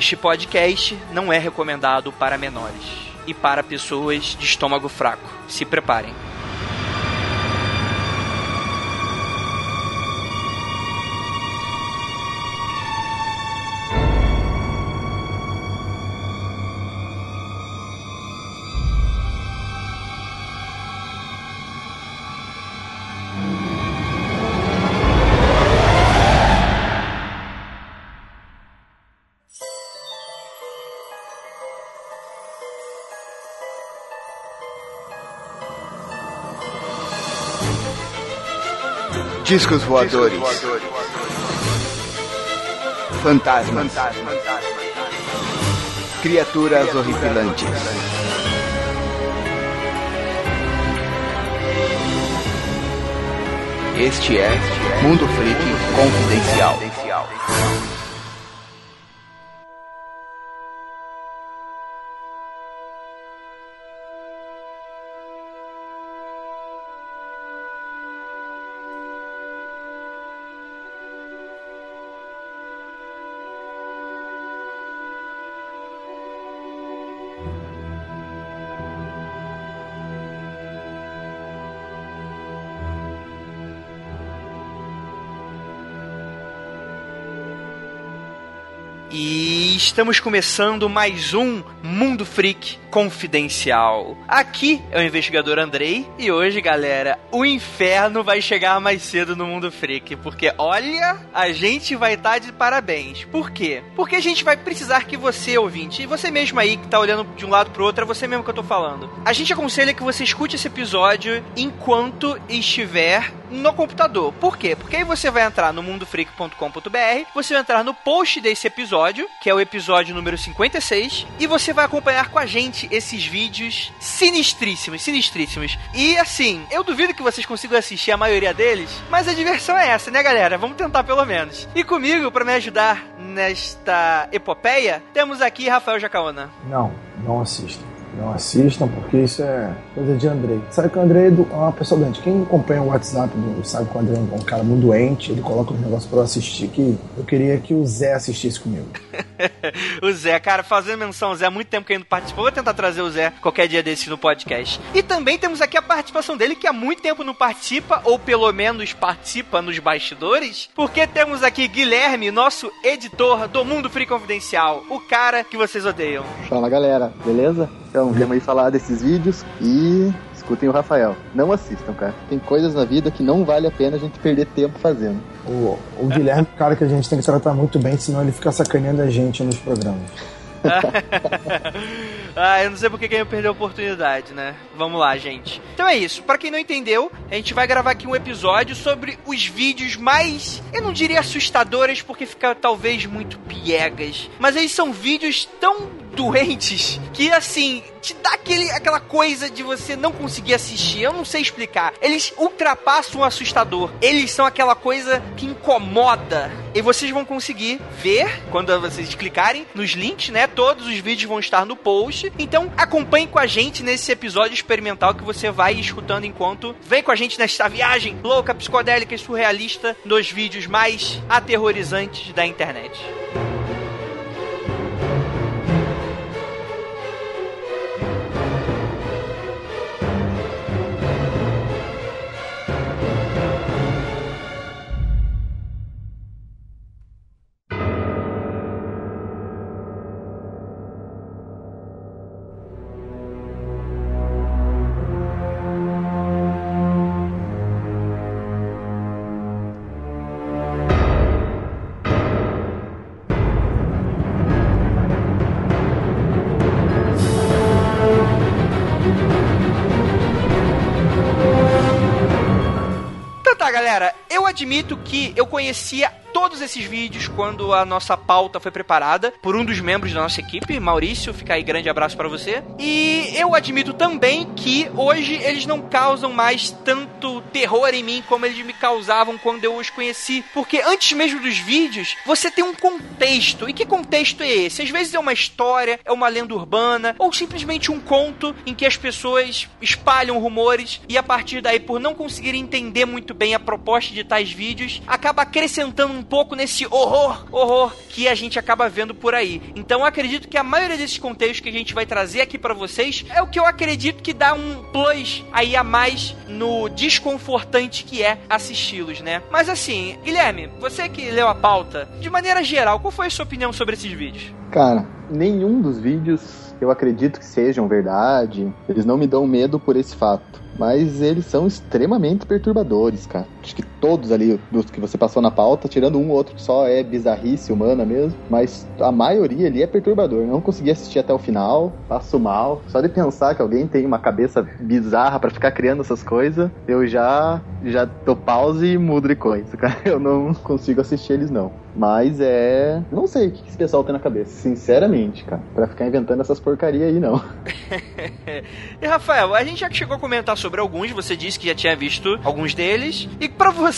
Este podcast não é recomendado para menores e para pessoas de estômago fraco. Se preparem. Discos voadores. Fantasmas. Criaturas horripilantes. Este é Mundo Freak Confidencial. Estamos começando mais um Mundo Freak Confidencial. Aqui é o investigador Andrei e hoje, galera, o inferno vai chegar mais cedo no Mundo Freak, porque olha, a gente vai estar tá de parabéns. Por quê? Porque a gente vai precisar que você, ouvinte, e você mesmo aí que tá olhando de um lado pro outro, é você mesmo que eu tô falando. A gente aconselha que você escute esse episódio enquanto estiver no computador. Por quê? Porque aí você vai entrar no mundofreak.com.br, você vai entrar no post desse episódio, que é o episódio número 56, e você vai acompanhar com a gente esses vídeos sinistríssimos, sinistríssimos. E assim, eu duvido que vocês consigam assistir a maioria deles, mas a diversão é essa, né, galera? Vamos tentar pelo menos. E comigo, para me ajudar nesta epopeia, temos aqui Rafael Jacaona. Não, não assista. Não assistam, porque isso é coisa de Andrei. Sabe que o Andrei é uma pessoa doente. Quem acompanha o WhatsApp sabe que o Andrei é um cara muito doente. Ele coloca os negócios pra eu assistir que eu queria que o Zé assistisse comigo. o Zé, cara, fazendo menção, o Zé há muito tempo que ele não participou. Vou tentar trazer o Zé qualquer dia desse no podcast. E também temos aqui a participação dele, que há muito tempo não participa, ou pelo menos participa nos bastidores, porque temos aqui Guilherme, nosso editor do Mundo Free Confidencial, o cara que vocês odeiam. Fala galera, beleza? Então, viemos aí falar desses vídeos e escutem o Rafael. Não assistam, cara. Tem coisas na vida que não vale a pena a gente perder tempo fazendo. O, o Guilherme é um cara que a gente tem que tratar muito bem, senão ele fica sacaneando a gente nos programas. ah, eu não sei porque quem perdeu a oportunidade, né? Vamos lá, gente. Então é isso. Para quem não entendeu, a gente vai gravar aqui um episódio sobre os vídeos mais, eu não diria assustadores, porque fica talvez muito piegas, mas eles são vídeos tão doentes que assim te dá aquele, aquela coisa de você não conseguir assistir. Eu não sei explicar. Eles ultrapassam o assustador. Eles são aquela coisa que incomoda. E vocês vão conseguir ver quando vocês clicarem nos links, né? Todos os vídeos vão estar no post. Então acompanhe com a gente nesse episódio experimental que você vai escutando enquanto vem com a gente nesta viagem louca, psicodélica e surrealista dos vídeos mais aterrorizantes da internet. galera, admito que eu conhecia todos esses vídeos quando a nossa pauta foi preparada por um dos membros da nossa equipe, Maurício. Fica aí, grande abraço para você. E eu admito também que hoje eles não causam mais tanto terror em mim como eles me causavam quando eu os conheci. Porque antes mesmo dos vídeos, você tem um contexto. E que contexto é esse? Às vezes é uma história, é uma lenda urbana, ou simplesmente um conto em que as pessoas espalham rumores e a partir daí, por não conseguir entender muito bem a proposta de tais vídeos, acaba acrescentando um pouco pouco nesse horror, horror que a gente acaba vendo por aí. Então eu acredito que a maioria desses contextos que a gente vai trazer aqui para vocês é o que eu acredito que dá um plus aí a mais no desconfortante que é assisti-los, né? Mas assim, Guilherme, você que leu a pauta, de maneira geral, qual foi a sua opinião sobre esses vídeos? Cara, nenhum dos vídeos eu acredito que sejam verdade. Eles não me dão medo por esse fato. Mas eles são extremamente perturbadores, cara. Acho que todos ali, dos que você passou na pauta, tirando um ou outro que só é bizarrice humana mesmo, mas a maioria ali é perturbador. não consegui assistir até o final, passo mal. Só de pensar que alguém tem uma cabeça bizarra para ficar criando essas coisas, eu já já dou pause e mudo de coisa, cara. Eu não consigo assistir eles não. Mas é. Não sei o que esse pessoal tem na cabeça, sinceramente, cara. Pra ficar inventando essas porcarias aí, não. e Rafael, a gente já chegou a comentar sobre alguns, você disse que já tinha visto alguns deles. E para você,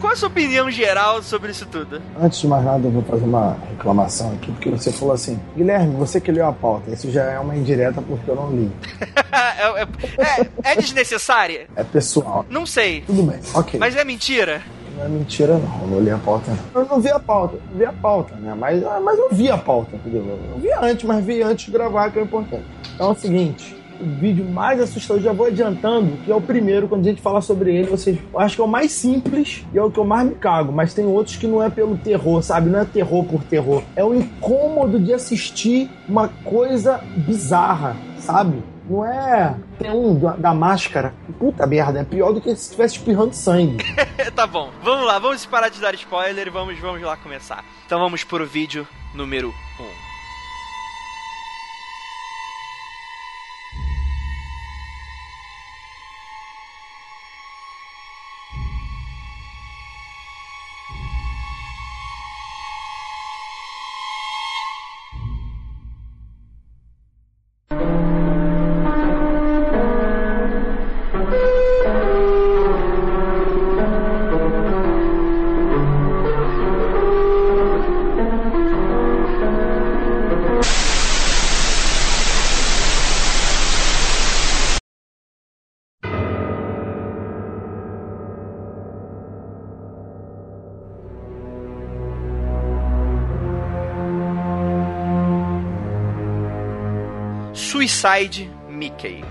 qual a sua opinião geral sobre isso tudo? Antes de mais nada, eu vou fazer uma reclamação aqui, porque você falou assim, Guilherme, você que leu a pauta, isso já é uma indireta porque eu não li. é, é, é, desnecessária? É pessoal. Não sei. Tudo bem, ok. Mas é mentira? Não é mentira, não. Eu não li a pauta. Eu não vi a pauta. Eu vi a pauta, né? Mas, mas eu vi a pauta, entendeu? Eu vi antes, mas vi antes de gravar, que é importante. Então é o seguinte o vídeo mais assustador, já vou adiantando, que é o primeiro, quando a gente fala sobre ele, vocês acho que é o mais simples e é o que eu mais me cago, mas tem outros que não é pelo terror, sabe? Não é terror por terror. É o incômodo de assistir uma coisa bizarra, sabe? Não é. Tem um da, da, máscara. Puta merda, é pior do que se estivesse espirrando sangue. tá bom, vamos lá, vamos parar de dar spoiler e vamos, vamos lá começar. Então vamos pro vídeo número 1. Um. Suicide Mickey.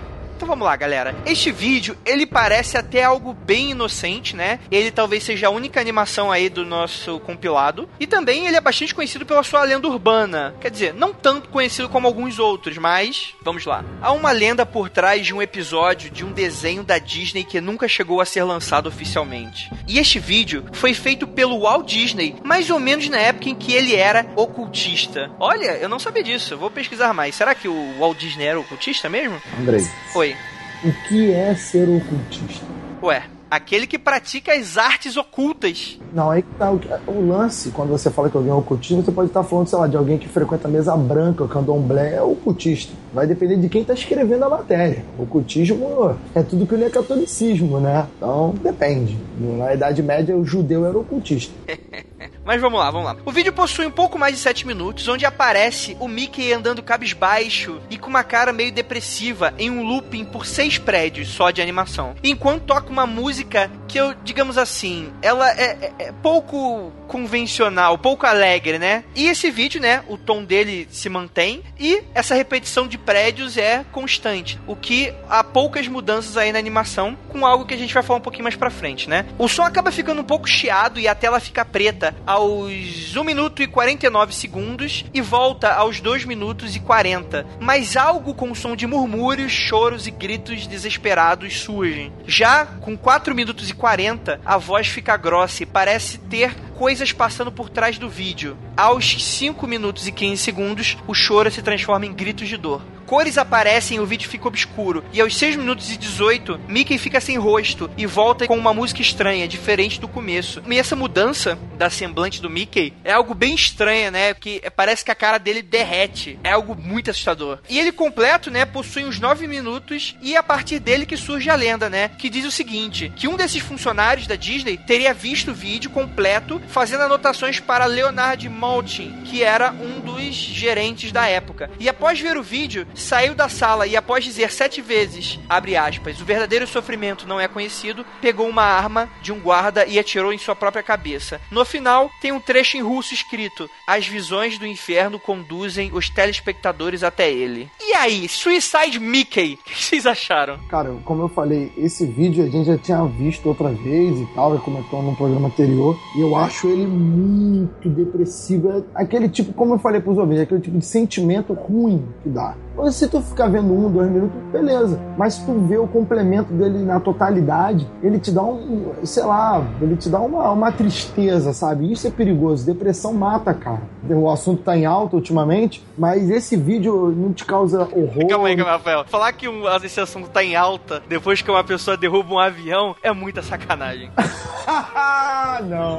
Então vamos lá, galera. Este vídeo, ele parece até algo bem inocente, né? Ele talvez seja a única animação aí do nosso compilado. E também ele é bastante conhecido pela sua lenda urbana. Quer dizer, não tanto conhecido como alguns outros, mas vamos lá. Há uma lenda por trás de um episódio de um desenho da Disney que nunca chegou a ser lançado oficialmente. E este vídeo foi feito pelo Walt Disney, mais ou menos na época em que ele era ocultista. Olha, eu não sabia disso. Eu vou pesquisar mais. Será que o Walt Disney era ocultista mesmo? Andrei. Oi. O que é ser ocultista? Ué, aquele que pratica as artes ocultas. Não, aí tá o, o, lance, quando você fala que alguém é ocultista, você pode estar falando, sei lá, de alguém que frequenta a mesa branca, o candomblé, é ocultista. Vai depender de quem está escrevendo a matéria. O ocultismo é tudo que ele é catolicismo, né? Então, depende. Na Idade Média, o judeu era ocultista. Mas vamos lá, vamos lá. O vídeo possui um pouco mais de 7 minutos, onde aparece o Mickey andando cabisbaixo e com uma cara meio depressiva em um looping por seis prédios só de animação. Enquanto toca uma música que eu, digamos assim, ela é, é, é pouco convencional, pouco alegre, né? E esse vídeo, né, o tom dele se mantém e essa repetição de prédios é constante, o que há poucas mudanças aí na animação, com algo que a gente vai falar um pouquinho mais pra frente, né? O som acaba ficando um pouco chiado e a tela fica preta aos 1 minuto e 49 segundos e volta aos 2 minutos e 40. Mas algo com som de murmúrios, choros e gritos desesperados surgem. Já com 4 minutos e 40, a voz fica grossa e parece ter coisas passando por trás do vídeo. Aos 5 minutos e 15 segundos, o choro se transforma em gritos de dor cores aparecem e o vídeo fica obscuro. E aos 6 minutos e 18, Mickey fica sem rosto e volta com uma música estranha, diferente do começo. E essa mudança da semblante do Mickey é algo bem estranha, né? Que parece que a cara dele derrete. É algo muito assustador. E ele completo, né, possui uns 9 minutos e é a partir dele que surge a lenda, né? Que diz o seguinte: que um desses funcionários da Disney teria visto o vídeo completo fazendo anotações para Leonard Maltin, que era um dos gerentes da época. E após ver o vídeo, saiu da sala e após dizer sete vezes, abre aspas, o verdadeiro sofrimento não é conhecido, pegou uma arma de um guarda e atirou em sua própria cabeça. No final, tem um trecho em russo escrito: As visões do inferno conduzem os telespectadores até ele. E aí, Suicide Mickey, o que vocês acharam? Cara, como eu falei, esse vídeo a gente já tinha visto outra vez e tal, já comentou num programa anterior, e eu acho ele muito depressivo. É aquele tipo, como eu falei pros ouvintes, é aquele tipo de sentimento ruim que dá. Se tu ficar vendo um, dois minutos, beleza. Mas se tu vê o complemento dele na totalidade, ele te dá um, sei lá, ele te dá uma, uma tristeza, sabe? Isso é perigoso. Depressão mata, cara. O assunto tá em alta ultimamente, mas esse vídeo não te causa horror. Calma aí, calma, Rafael. Falar que um, esse assunto tá em alta depois que uma pessoa derruba um avião é muita sacanagem. não.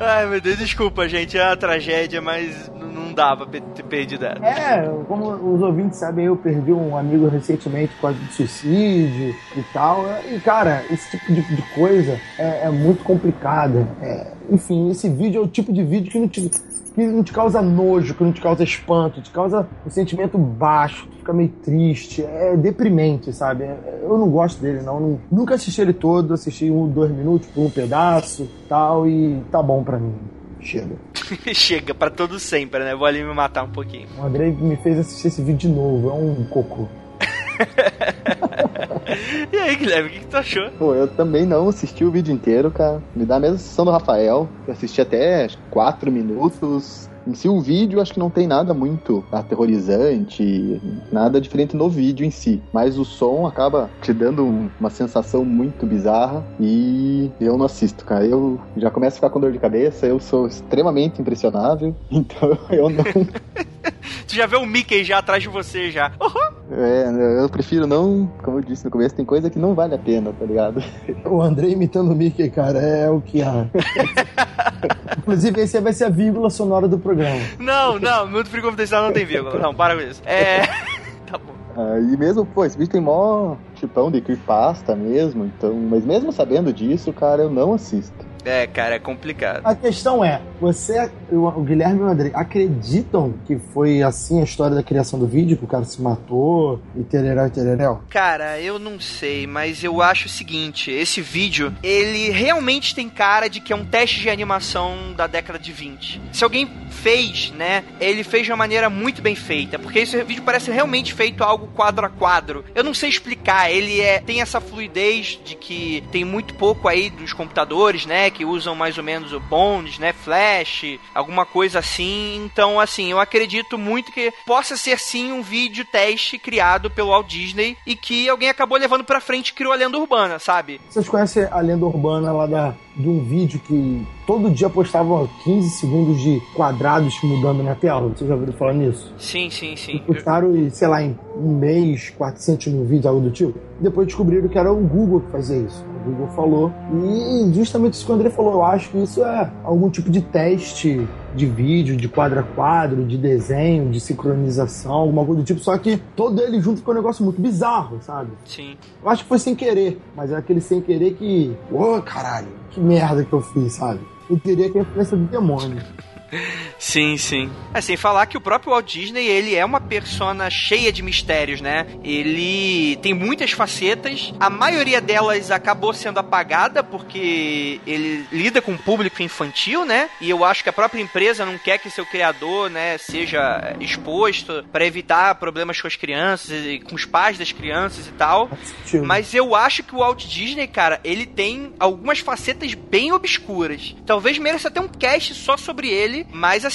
Ai, meu Deus, desculpa, gente. É uma tragédia, mas não dava ter perdido ela. É, como os ouvintes sabem, eu perdi um amigo recentemente por causa de suicídio e tal. E, cara, esse tipo de, de coisa é, é, muito complicada. É, enfim, esse vídeo é o tipo de vídeo que não te, que não te causa nojo, que não te causa espanto, te causa um sentimento baixo, fica meio triste, é deprimente, sabe? Eu não gosto dele, não. não nunca assisti ele todo, assisti um, dois minutos por um pedaço tal, e tá bom pra mim. Chega. Chega, pra todo sempre, né? Vou ali me matar um pouquinho. O Andrei me fez assistir esse vídeo de novo, é um cocô. e aí, Guilherme, o que, que, tu achou? Pô, eu também não assisti o vídeo inteiro, cara. Me dá a mesma sessão do Rafael. Eu assisti até 4 minutos. Em si, o vídeo acho que não tem nada muito aterrorizante, nada diferente no vídeo em si. Mas o som acaba te dando uma sensação muito bizarra e eu não assisto, cara. Eu já começo a ficar com dor de cabeça, eu sou extremamente impressionável, então eu não. tu já vê o Mickey já atrás de você já. Uhum. É, eu prefiro não, como eu disse no começo, tem coisa que não vale a pena, tá ligado? O André imitando o Mickey, cara, é o que há. Inclusive, esse vai ser a vírgula sonora do programa. Não, não, Mundo Frio Confidencial não tem vírgula. Não, para com isso. É. tá bom. Ah, e mesmo, pô, esse vídeo tem mó tipão de creepypasta mesmo, então, mas mesmo sabendo disso, cara, eu não assisto. É, cara, é complicado. A questão é, você, o Guilherme e o André, acreditam que foi assim a história da criação do vídeo, que o cara se matou e tereré e tereréu? Cara, eu não sei, mas eu acho o seguinte, esse vídeo, ele realmente tem cara de que é um teste de animação da década de 20. Se alguém fez, né, ele fez de uma maneira muito bem feita, porque esse vídeo parece realmente feito algo quadro a quadro. Eu não sei explicar, ele é tem essa fluidez de que tem muito pouco aí dos computadores, né, que usam mais ou menos o Bones, né? Flash, alguma coisa assim. Então, assim, eu acredito muito que possa ser sim um vídeo teste criado pelo Walt Disney e que alguém acabou levando pra frente e criou a lenda urbana, sabe? Vocês conhecem a lenda urbana lá da, de um vídeo que todo dia postava 15 segundos de quadrados mudando na tela. Vocês já ouviram falar nisso? Sim, sim, sim. E postaram, sei lá, em um mês, 400 mil vídeos, algo do tipo. Depois descobriram que era o Google que fazia isso. O Google falou. E justamente isso que o André falou, eu acho que isso é algum tipo de teste de vídeo, de quadro a quadro, de desenho, de sincronização, alguma coisa do tipo, só que todo ele junto ficou um negócio muito bizarro, sabe? Sim. Eu acho que foi sem querer, mas é aquele sem querer que. Ô, oh, caralho, que merda que eu fiz, sabe? Eu teria que a influência do demônio. Sim, sim. É, sem falar que o próprio Walt Disney, ele é uma persona cheia de mistérios, né? Ele tem muitas facetas, a maioria delas acabou sendo apagada porque ele lida com o público infantil, né? E eu acho que a própria empresa não quer que seu criador, né, seja exposto para evitar problemas com as crianças e com os pais das crianças e tal. Mas eu acho que o Walt Disney, cara, ele tem algumas facetas bem obscuras. Talvez mereça até um cast só sobre ele, mas assim,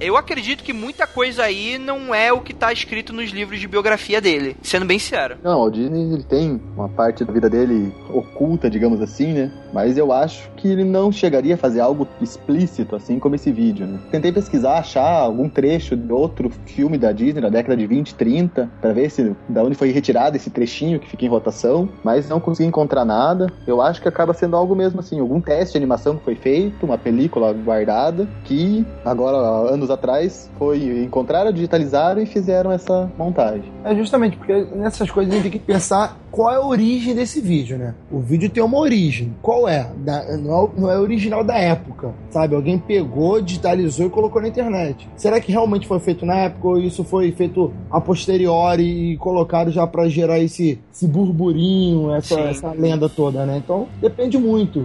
eu acredito que muita coisa aí não é o que tá escrito nos livros de biografia dele, sendo bem sincero. Não, o Disney ele tem uma parte da vida dele oculta, digamos assim, né? Mas eu acho que ele não chegaria a fazer algo explícito, assim como esse vídeo, né? Tentei pesquisar, achar algum trecho de outro filme da Disney da década de 20, 30, para ver se da onde foi retirado esse trechinho que fica em rotação, mas não consegui encontrar nada. Eu acho que acaba sendo algo mesmo assim, algum teste de animação que foi feito, uma película guardada, que agora, anos atrás, foi encontraram, digitalizaram e fizeram essa montagem. É justamente porque nessas coisas a gente tem que pensar qual é a origem desse vídeo, né? O vídeo tem uma origem. Qual é? Da, não, é não é original da época, sabe? Alguém pegou, digitalizou e colocou na internet. Será que realmente foi feito na época ou isso foi feito a posteriori e colocaram já para gerar esse, esse burburinho, essa, essa lenda toda, né? Então depende muito.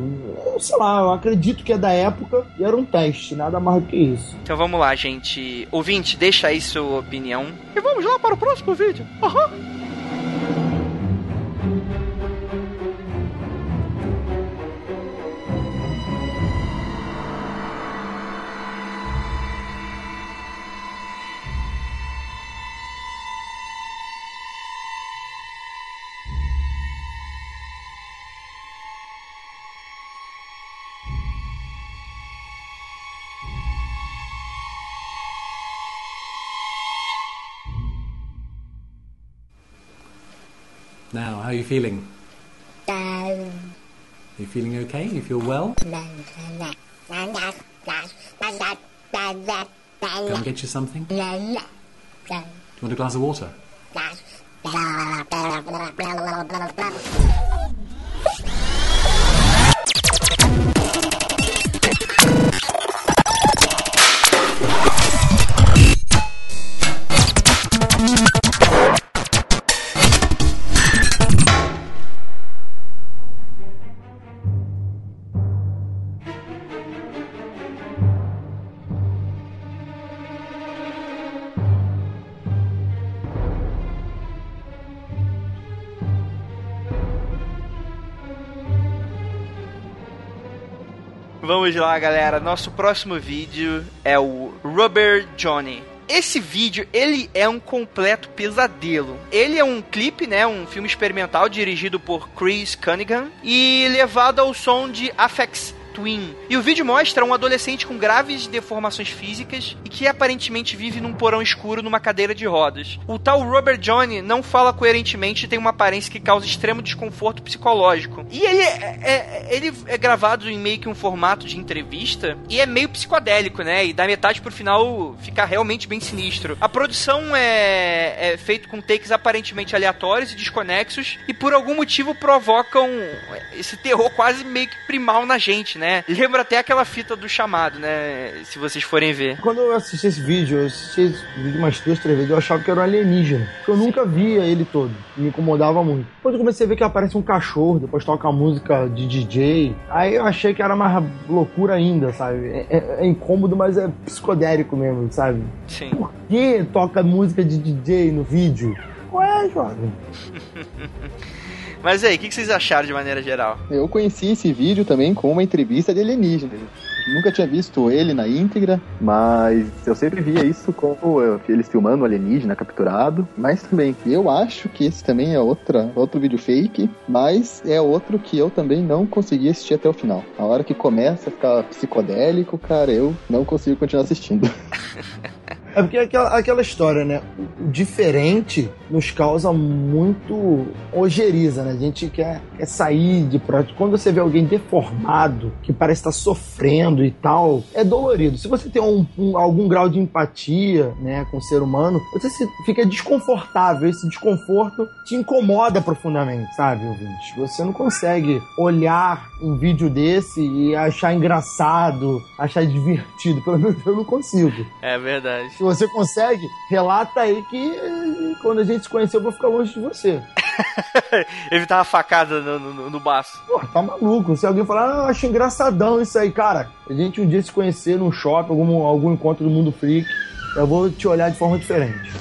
Eu, sei lá, eu acredito que é da época e era um teste, nada mais do que isso. Então vamos lá, gente. Ouvinte, deixa aí sua opinião. E vamos lá para o próximo vídeo. Aham. Now, how are you feeling? Are you feeling okay? You feel well? Can I get you something? Do you want a glass of water? Nosso próximo vídeo é o Rubber Johnny. Esse vídeo, ele é um completo pesadelo. Ele é um clipe, né, um filme experimental dirigido por Chris Cunningham e levado ao som de Afex Twin. E o vídeo mostra um adolescente com graves deformações físicas e que aparentemente vive num porão escuro numa cadeira de rodas. O tal Robert Johnny não fala coerentemente e tem uma aparência que causa extremo desconforto psicológico. E ele é, é, ele é gravado em meio que um formato de entrevista e é meio psicodélico, né? E da metade pro final fica realmente bem sinistro. A produção é, é feita com takes aparentemente aleatórios e desconexos e por algum motivo provocam esse terror quase meio que primal na gente, né? Né? Lembra até aquela fita do chamado, né? Se vocês forem ver. Quando eu assisti esse vídeo, eu assisti esse vídeo umas duas, três vezes, eu achava que era um alienígena. Porque eu nunca via ele todo. Me incomodava muito. Depois eu comecei a ver que aparece um cachorro, depois toca música de DJ. Aí eu achei que era mais loucura ainda, sabe? É, é, é incômodo, mas é psicodélico mesmo, sabe? Sim. Por que toca música de DJ no vídeo? Jovem. Mas aí, o que vocês acharam de maneira geral? Eu conheci esse vídeo também com uma entrevista de alienígena. Nunca tinha visto ele na íntegra, mas eu sempre via isso como eles filmando o alienígena capturado. Mas também, eu acho que esse também é outra, outro vídeo fake, mas é outro que eu também não consegui assistir até o final. A hora que começa a ficar psicodélico, cara, eu não consigo continuar assistindo. É porque aquela, aquela história, né? O diferente nos causa muito ojeriza, né? A gente quer, quer sair de próximo. Quando você vê alguém deformado, que parece estar sofrendo e tal, é dolorido. Se você tem um, um, algum grau de empatia, né, com o ser humano, você se, fica desconfortável. Esse desconforto te incomoda profundamente, sabe, ouvinte? Você não consegue olhar um vídeo desse e achar engraçado, achar divertido. Pelo menos eu não consigo. É verdade você consegue, relata aí que eh, quando a gente se conheceu eu vou ficar longe de você. Evitar uma facada no, no, no baço. Pô, tá maluco. Se alguém falar, ah, eu acho engraçadão isso aí, cara. A gente um dia se conhecer num shopping, algum, algum encontro do mundo freak, eu vou te olhar de forma diferente.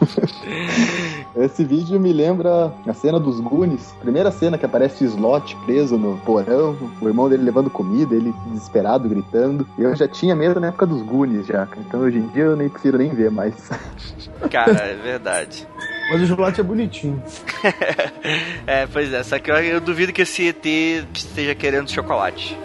Esse vídeo me lembra a cena dos Goonies. Primeira cena que aparece o Slot preso no porão, o irmão dele levando comida, ele desesperado, gritando. Eu já tinha medo na época dos Goonies já, então hoje em dia eu nem preciso nem ver mais. Cara, é verdade. Mas o Slot é bonitinho. é, pois é, só que eu, eu duvido que esse ET esteja querendo chocolate.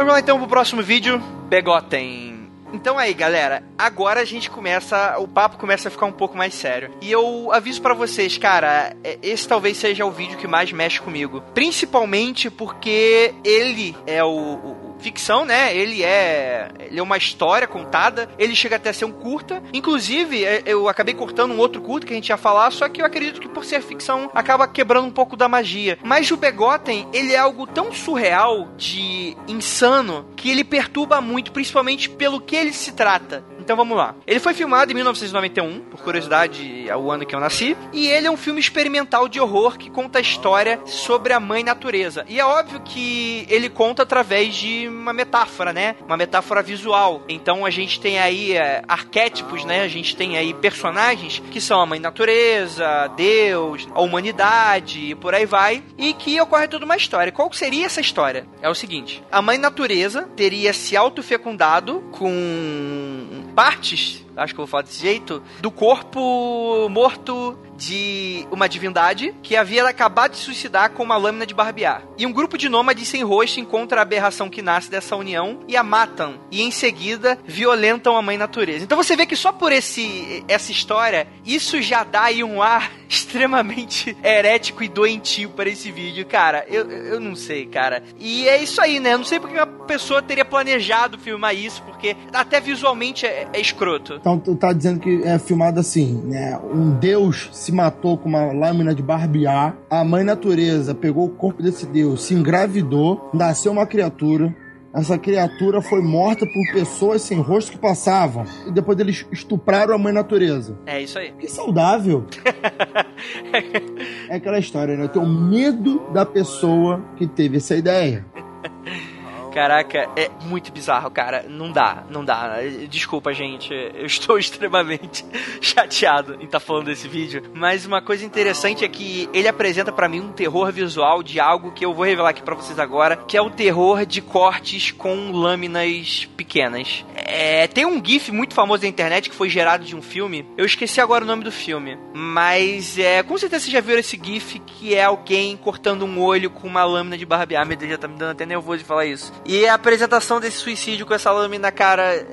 Vamos lá então pro próximo vídeo. Begotem. Então aí, galera, agora a gente começa, o papo começa a ficar um pouco mais sério. E eu aviso para vocês, cara, é, esse talvez seja o vídeo que mais mexe comigo, principalmente porque ele é o, o ficção, né? Ele é, ele é uma história contada. Ele chega até a ser um curta. Inclusive, é, eu acabei cortando um outro curta que a gente ia falar, só que eu acredito que por ser ficção acaba quebrando um pouco da magia. Mas o Begotten, ele é algo tão surreal de insano que ele perturba muito, principalmente pelo que ele se trata. Então vamos lá. Ele foi filmado em 1991, por curiosidade, é o ano que eu nasci, e ele é um filme experimental de horror que conta a história sobre a mãe natureza. E é óbvio que ele conta através de uma metáfora, né? Uma metáfora visual. Então a gente tem aí é, arquétipos, né? A gente tem aí personagens que são a mãe natureza, Deus, a humanidade e por aí vai, e que ocorre toda uma história. Qual seria essa história? É o seguinte: a mãe natureza teria se autofecundado com partes, acho que eu vou falar desse jeito, do corpo morto de uma divindade que havia acabado de suicidar com uma lâmina de barbear. E um grupo de nômades sem rosto encontra a aberração que nasce dessa união e a matam. E em seguida violentam a mãe natureza. Então você vê que só por esse essa história, isso já dá aí um ar extremamente herético e doentio para esse vídeo. Cara, eu, eu não sei, cara. E é isso aí, né? Eu não sei porque uma pessoa teria planejado filmar isso, porque até visualmente é, é escroto. Então tu tá dizendo que é filmado assim, né? Um deus se matou com uma lâmina de barbear, a mãe natureza pegou o corpo desse deus, se engravidou, nasceu uma criatura, essa criatura foi morta por pessoas sem rosto que passavam. E depois eles estupraram a mãe natureza. É isso aí. Que saudável. é aquela história, né? Eu tenho medo da pessoa que teve essa ideia. Caraca, é muito bizarro, cara. Não dá, não dá. Desculpa, gente. Eu estou extremamente chateado em estar tá falando desse vídeo. Mas uma coisa interessante é que ele apresenta para mim um terror visual de algo que eu vou revelar aqui para vocês agora, que é o terror de cortes com lâminas pequenas. É, tem um GIF muito famoso na internet que foi gerado de um filme. Eu esqueci agora o nome do filme. Mas é, com certeza vocês já viram esse GIF que é alguém cortando um olho com uma lâmina de barbear. Meu Deus, já tá me dando até nervoso de falar isso. E a apresentação desse suicídio com essa lâmina, cara.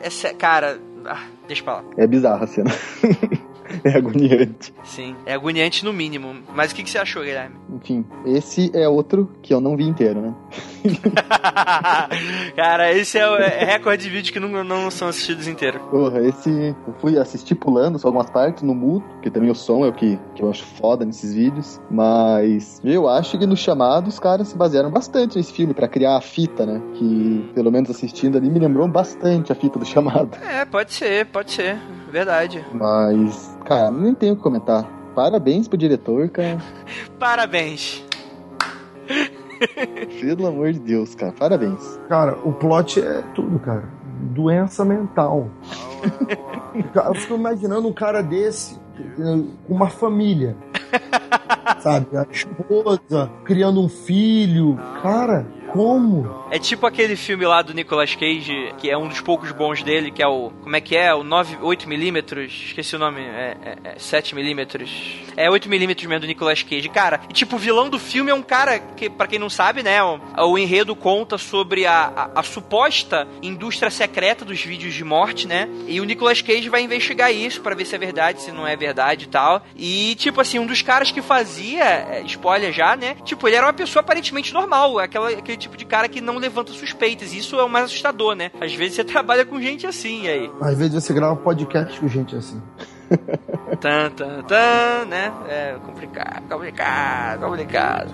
Essa, cara. Ah, deixa pra lá. É bizarra a cena. é agoniante. Sim, é agoniante no mínimo. Mas o que, que você achou, Guilherme? Enfim, esse é outro que eu não vi inteiro, né? Cara, esse é o é recorde de vídeo que não, não são assistidos inteiros. Porra, esse eu fui assistir pulando só algumas partes no mudo, porque também o som é o que, que eu acho foda nesses vídeos. Mas eu acho que no chamado os caras se basearam bastante nesse filme para criar a fita, né? Que pelo menos assistindo ali me lembrou bastante a fita do chamado. É, pode ser, pode ser. Verdade. Mas, cara, nem tenho o que comentar. Parabéns pro diretor, cara. Parabéns. Pelo amor de Deus, cara. Parabéns. Cara, o plot é tudo, cara. Doença mental. Eu fico imaginando um cara desse com uma família. Sabe? A esposa criando um filho. Cara, como? É tipo aquele filme lá do Nicolas Cage, que é um dos poucos bons dele, que é o. Como é que é? O 9, 8mm? Esqueci o nome. É, é, é 7mm. É 8mm mesmo do Nicolas Cage. Cara, e tipo, o vilão do filme é um cara que, para quem não sabe, né? O, o enredo conta sobre a, a, a, suposta indústria secreta dos vídeos de morte, né? E o Nicolas Cage vai investigar isso para ver se é verdade, se não é verdade e tal. E, tipo assim, um dos caras que fazia, é, spoiler já, né? Tipo, ele era uma pessoa aparentemente normal, aquela, aquele tipo de cara que não levanta suspeitas. Isso é o mais assustador, né? Às vezes você trabalha com gente assim aí. Às vezes você grava podcast com gente assim. tan, tan, tan, né? É complicado, complicado, complicado.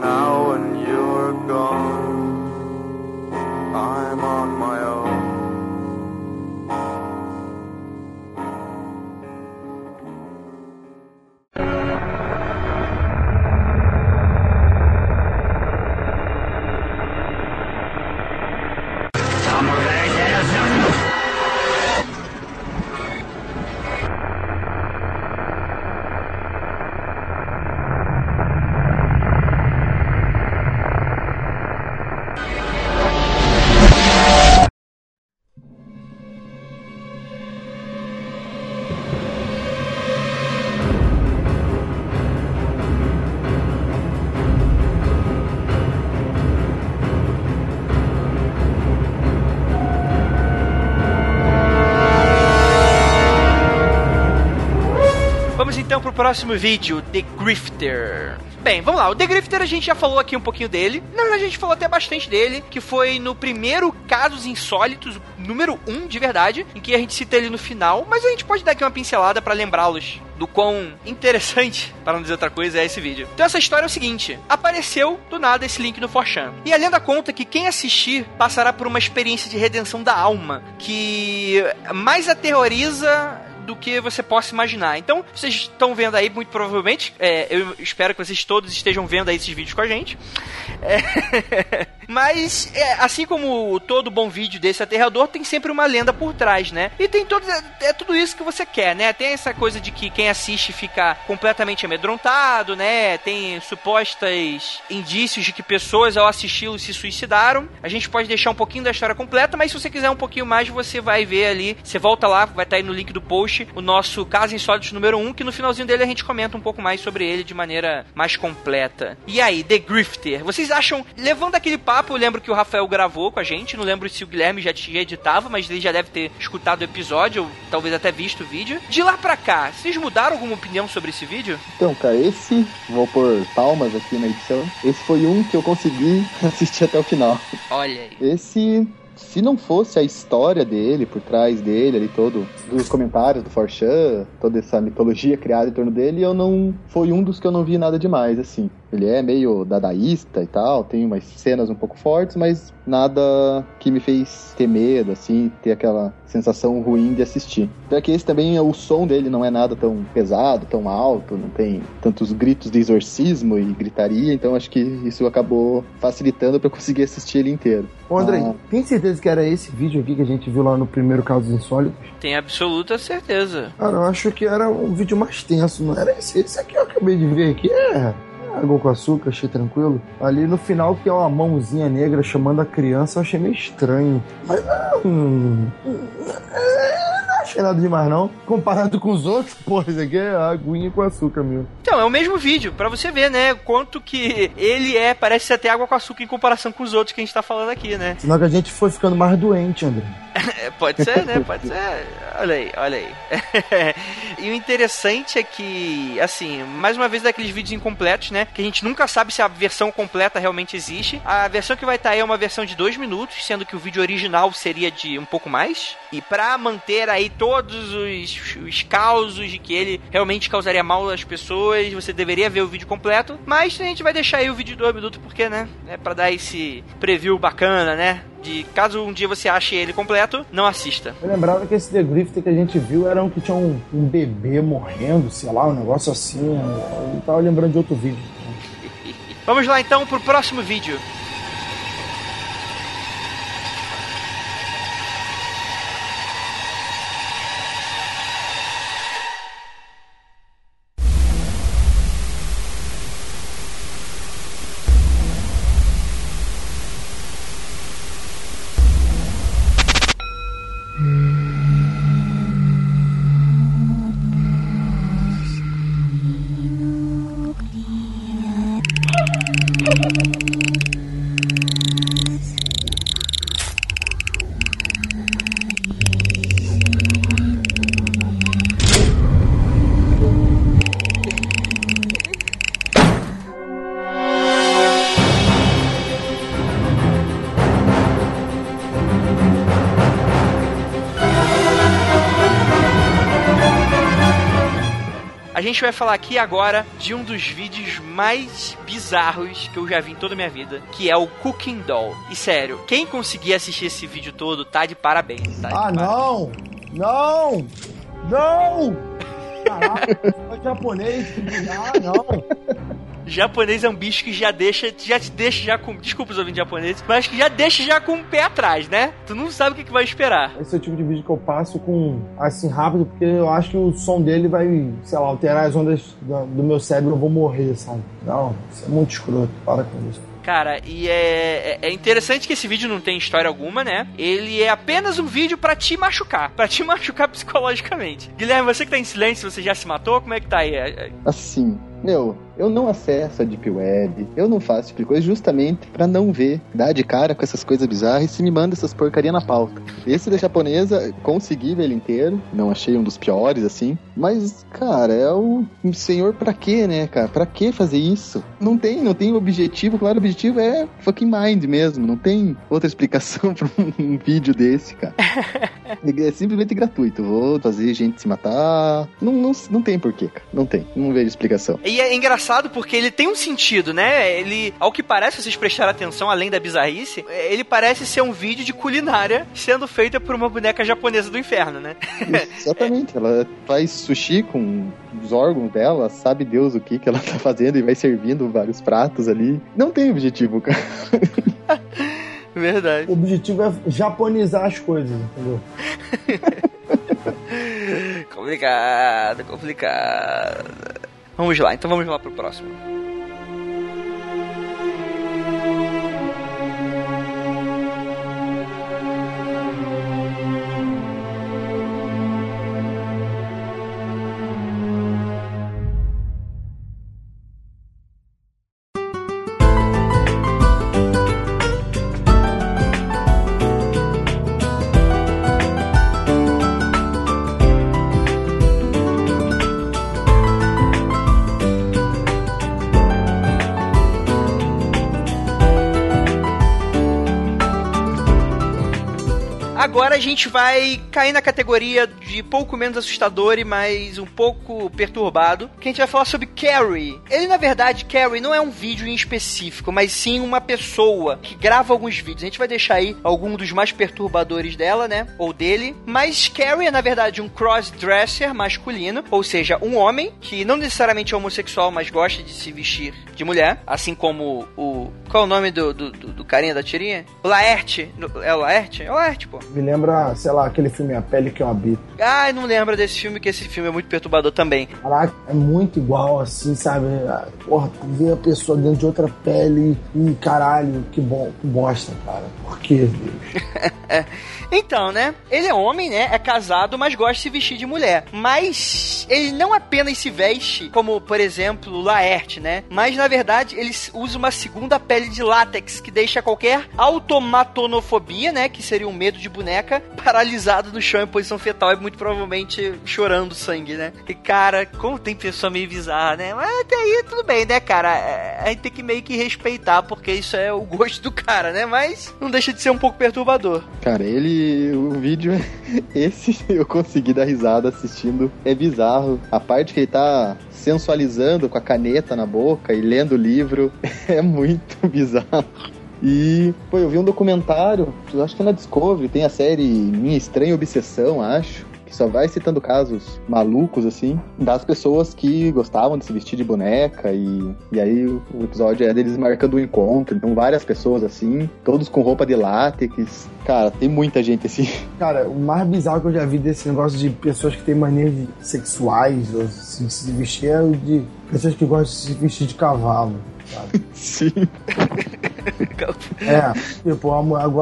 Now when you're gone, I'm on my own. Próximo vídeo, The Grifter. Bem, vamos lá. O The Grifter a gente já falou aqui um pouquinho dele. Na verdade, a gente falou até bastante dele, que foi no primeiro Casos Insólitos, número 1 um, de verdade, em que a gente cita ele no final, mas a gente pode dar aqui uma pincelada para lembrá-los do quão interessante, para não dizer outra coisa, é esse vídeo. Então essa história é o seguinte: apareceu do nada esse link no Forchan. E a lenda conta que quem assistir passará por uma experiência de redenção da alma que mais aterroriza do que você possa imaginar. Então, vocês estão vendo aí, muito provavelmente, é, eu espero que vocês todos estejam vendo aí esses vídeos com a gente. É, mas, é, assim como todo bom vídeo desse aterrador, tem sempre uma lenda por trás, né? E tem todo, é, é tudo isso que você quer, né? Tem essa coisa de que quem assiste fica completamente amedrontado, né? Tem supostas indícios de que pessoas ao assisti-lo se suicidaram. A gente pode deixar um pouquinho da história completa, mas se você quiser um pouquinho mais, você vai ver ali. Você volta lá, vai estar aí no link do post, o nosso caso insólito número 1, que no finalzinho dele a gente comenta um pouco mais sobre ele de maneira mais completa. E aí, The Grifter, vocês acham, levando aquele papo, eu lembro que o Rafael gravou com a gente, não lembro se o Guilherme já tinha editava, mas ele já deve ter escutado o episódio, ou talvez até visto o vídeo. De lá pra cá, vocês mudaram alguma opinião sobre esse vídeo? Então, cara, esse, vou pôr palmas aqui na edição, esse foi um que eu consegui assistir até o final. Olha aí. Esse se não fosse a história dele, por trás dele, ali todo, dos comentários do Forchan, toda essa mitologia criada em torno dele, eu não. Foi um dos que eu não vi nada demais, assim. Ele é meio dadaísta e tal, tem umas cenas um pouco fortes, mas nada que me fez ter medo, assim, ter aquela sensação ruim de assistir. Até que esse também, o som dele não é nada tão pesado, tão alto, não tem tantos gritos de exorcismo e gritaria, então acho que isso acabou facilitando para conseguir assistir ele inteiro. Ô André, ah. tem certeza que era esse vídeo aqui que a gente viu lá no primeiro Casos Insólitos? Tem absoluta certeza. Cara, eu acho que era um vídeo mais tenso, não era esse? Esse aqui eu acabei de ver aqui, é água com açúcar, achei tranquilo. Ali no final, que é uma mãozinha negra chamando a criança, eu achei meio estranho. Mas não. não achei nada demais, não. Comparado com os outros, porra, isso aqui é aguinha com açúcar mesmo. Então, é o mesmo vídeo, para você ver, né? Quanto que ele é, parece até água com açúcar em comparação com os outros que a gente tá falando aqui, né? Senão que a gente foi ficando mais doente, André. Pode ser, né? Pode ser. Olha aí, olha aí. e o interessante é que, assim, mais uma vez daqueles vídeos incompletos, né? Que a gente nunca sabe se a versão completa realmente existe. A versão que vai estar aí é uma versão de dois minutos, sendo que o vídeo original seria de um pouco mais. E pra manter aí todos os, os causos de que ele realmente causaria mal às pessoas, você deveria ver o vídeo completo. Mas a gente vai deixar aí o vídeo de dois minutos, porque, né? É pra dar esse preview bacana, né? de caso um dia você ache ele completo, não assista. Eu lembrava que esse The Grifter que a gente viu era um que tinha um, um bebê morrendo, sei lá, um negócio assim. Eu tava lembrando de outro vídeo. Vamos lá então pro próximo vídeo. Gente vai falar aqui agora de um dos vídeos mais bizarros que eu já vi em toda a minha vida, que é o Cooking Doll. E sério, quem conseguir assistir esse vídeo todo tá de parabéns. Tá de ah, parabéns. não! Não! Não! Caraca, é japonês. Ah, não! Japonês é um bicho que já deixa, já te deixa já com, desculpa os ouvintes japoneses, mas que já deixa já com o pé atrás, né? Tu não sabe o que, que vai esperar. Esse é o tipo de vídeo que eu passo com, assim, rápido, porque eu acho que o som dele vai, sei lá, alterar as ondas do, do meu cérebro, eu vou morrer, sabe? Não, isso é muito escroto, para com isso. Cara, e é, é, é interessante que esse vídeo não tem história alguma, né? Ele é apenas um vídeo para te machucar, para te machucar psicologicamente. Guilherme, você que tá em silêncio, você já se matou? Como é que tá aí? Assim, meu, Eu não acesso a Deep Web, eu não faço tipo de coisa justamente pra não ver, dar de cara com essas coisas bizarras e se me manda essas porcaria na pauta. Esse da japonesa, consegui ver ele inteiro, não achei um dos piores, assim, mas, cara, é o senhor pra quê, né, cara? Pra que fazer isso? Não tem, não tem objetivo, claro, o objetivo é fucking mind mesmo, não tem outra explicação pra um vídeo desse, cara. É simplesmente gratuito, vou fazer gente se matar, não, não, não tem porquê, cara, não tem, não vejo explicação. E é engraçado porque ele tem um sentido, né? Ele, ao que parece, se vocês prestarem atenção, além da bizarrice, ele parece ser um vídeo de culinária sendo feita por uma boneca japonesa do inferno, né? Exatamente, ela faz sushi com os órgãos dela, sabe Deus o que que ela tá fazendo e vai servindo vários pratos ali. Não tem objetivo, cara. Verdade. O objetivo é japonizar as coisas, entendeu? complicado, complicado. Vamos lá, então vamos lá pro próximo. Gente vai cair na categoria de pouco menos assustador e mais um pouco perturbado, que a gente vai falar sobre Carrie. Ele, na verdade, Carrie não é um vídeo em específico, mas sim uma pessoa que grava alguns vídeos. A gente vai deixar aí algum dos mais perturbadores dela, né? Ou dele. Mas Carrie é, na verdade, um crossdresser masculino, ou seja, um homem que não necessariamente é homossexual, mas gosta de se vestir de mulher, assim como o. Qual é o nome do, do, do, carinha da tirinha? Laerte. É o Laerte? É o Laerte, pô. Me lembra, sei lá, aquele filme A Pele que eu habito. Ah, não lembro desse filme, que esse filme é muito perturbador também. Caraca, é muito igual, assim, sabe? Porra, tu vê a pessoa dentro de outra pele e caralho, que bom, que bosta, cara. Por que, Deus? Então, né? Ele é homem, né? É casado, mas gosta de se vestir de mulher. Mas ele não apenas se veste como, por exemplo, Laerte, né? Mas na verdade ele usa uma segunda pele de látex que deixa qualquer automatonofobia, né? Que seria um medo de boneca, paralisado no chão em posição fetal e muito provavelmente chorando sangue, né? E cara, como tem pessoa meio bizarra, né? Mas até aí tudo bem, né, cara? É, A gente tem que meio que respeitar, porque isso é o gosto do cara, né? Mas não deixa de ser um pouco perturbador. Cara, ele. O vídeo. Esse eu consegui dar risada assistindo. É bizarro. A parte que ele tá sensualizando com a caneta na boca e lendo o livro é muito bizarro. E, pô, eu vi um documentário, acho que é na Discovery, tem a série Minha Estranha Obsessão, acho. Só vai citando casos malucos, assim, das pessoas que gostavam de se vestir de boneca. E, e aí o episódio é deles marcando o encontro. Então, várias pessoas assim, todos com roupa de látex. Cara, tem muita gente assim. Cara, o mais bizarro que eu já vi desse negócio de pessoas que têm manias de- sexuais ou se, se vestir é o de pessoas que gostam de se vestir de cavalo. Sabe? Sim. É, tipo,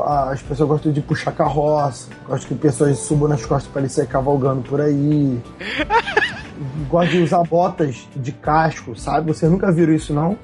as pessoas gostam de puxar carroça, gostam que pessoas subam nas costas pra ele sair cavalgando por aí. Gosta de usar botas de casco, sabe? Vocês nunca viram isso, não?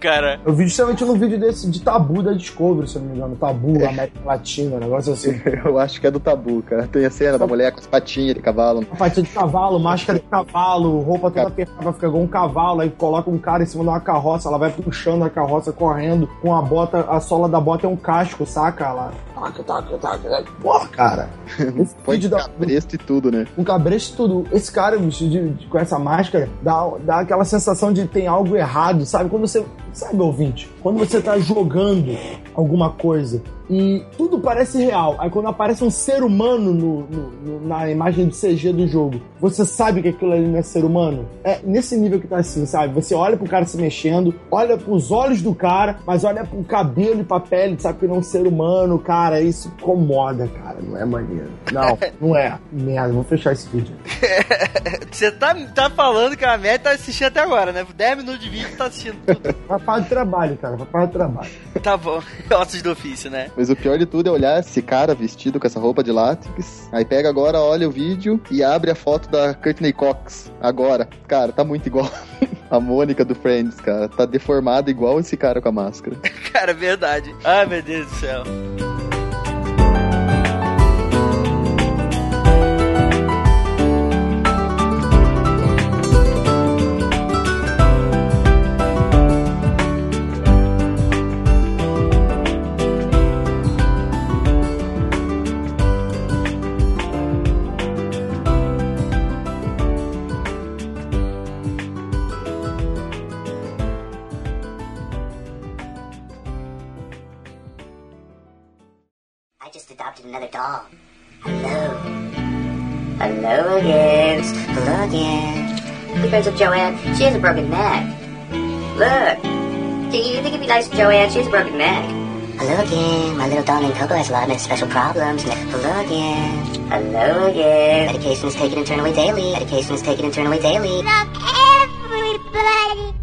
Cara. Eu vi justamente num vídeo desse de tabu da Discovery, se eu não me engano. Tabu, América Latina, um negócio assim. Eu acho que é do tabu, cara. Tem a cena da mulher com as patinhas de cavalo. Patinha de cavalo, máscara de cavalo, roupa toda apertada, fica igual um cavalo, aí coloca um cara em cima de uma carroça, ela vai puxando a carroça correndo, com a bota, a sola da bota é um casco, saca? Ela. Taca, taca, taca, taca. Porra, cara. Esse vídeo de da, cabresto e tudo, né? um cabresto e tudo. Esse cara, bicho, de- de- com essa máscara, dá, dá aquela sensação de tem algo errado, sabe? Quando você. Sabe, ouvinte? Quando você tá jogando alguma coisa e tudo parece real. Aí quando aparece um ser humano no, no- no- na imagem de CG do jogo, você sabe que aquilo ali não é ser humano? É nesse nível que tá assim, sabe? Você olha pro cara se mexendo, olha pros olhos do cara, mas olha pro cabelo e pra pele, sabe que não é um ser humano, cara. Isso incomoda, cara. Não é maneiro. Não, não é. Merda, vou fechar esse vídeo. Você tá, tá falando que a média tá assistindo até agora, né? 10 minutos de vídeo tá assistindo tudo. Para de trabalho, cara. Para de trabalho. tá bom. Ossos do ofício, né? Mas o pior de tudo é olhar esse cara vestido com essa roupa de látex. Aí pega agora, olha o vídeo e abre a foto da Courtney Cox. Agora. Cara, tá muito igual. A Mônica do Friends, cara, tá deformada igual esse cara com a máscara. Cara, é verdade. Ai, meu Deus do céu. I just adopted another dog. Hello. Hello again. Hello again. Be friends with Joanne. She has a broken neck. Look. Do you think it'd be nice, Joanne? She has a broken neck. Hello again. My little darling Coco has a lot of special problems. Hello again. Hello again. Medication is taken internally daily. Medication is taken internally daily. Love everybody.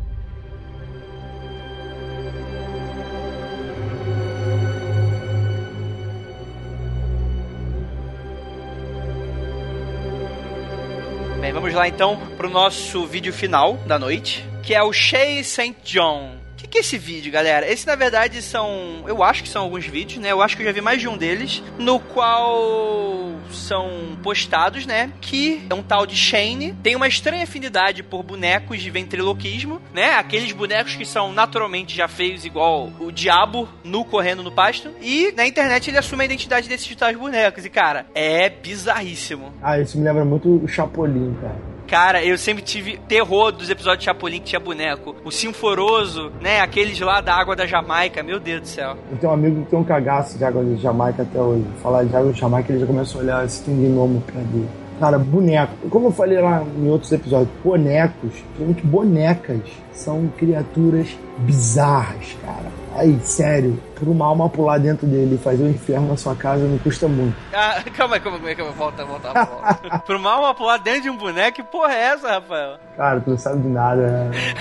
Lá então pro nosso vídeo final da noite, que é o Shay St. John. Que é esse vídeo, galera? Esse, na verdade, são. Eu acho que são alguns vídeos, né? Eu acho que eu já vi mais de um deles, no qual são postados, né? Que é um tal de Shane tem uma estranha afinidade por bonecos de ventriloquismo, né? Aqueles bonecos que são naturalmente já feios, igual o diabo nu correndo no pasto. E na internet ele assume a identidade desses tais bonecos. E, cara, é bizarríssimo. Ah, isso me lembra muito o Chapolin, cara. Cara, eu sempre tive terror dos episódios de Chapolin que tinha boneco. O Sinforoso, né? Aqueles lá da água da Jamaica. Meu Deus do céu. Eu tenho um amigo que tem um cagaço de água de Jamaica até hoje. Falar de água de Jamaica, ele já começou a olhar esse gnomo pra dele. Cara, boneco. Como eu falei lá em outros episódios, bonecos, principalmente bonecas, são criaturas bizarras, cara. Aí, sério, por uma alma pular dentro dele e fazer o inferno na sua casa não custa muito. Ah, calma aí, calma aí, calma aí. Volta, volta, volta. Pro mal uma pular dentro de um boneco, que porra é essa, Rafael? Cara, tu não sabe de nada, né?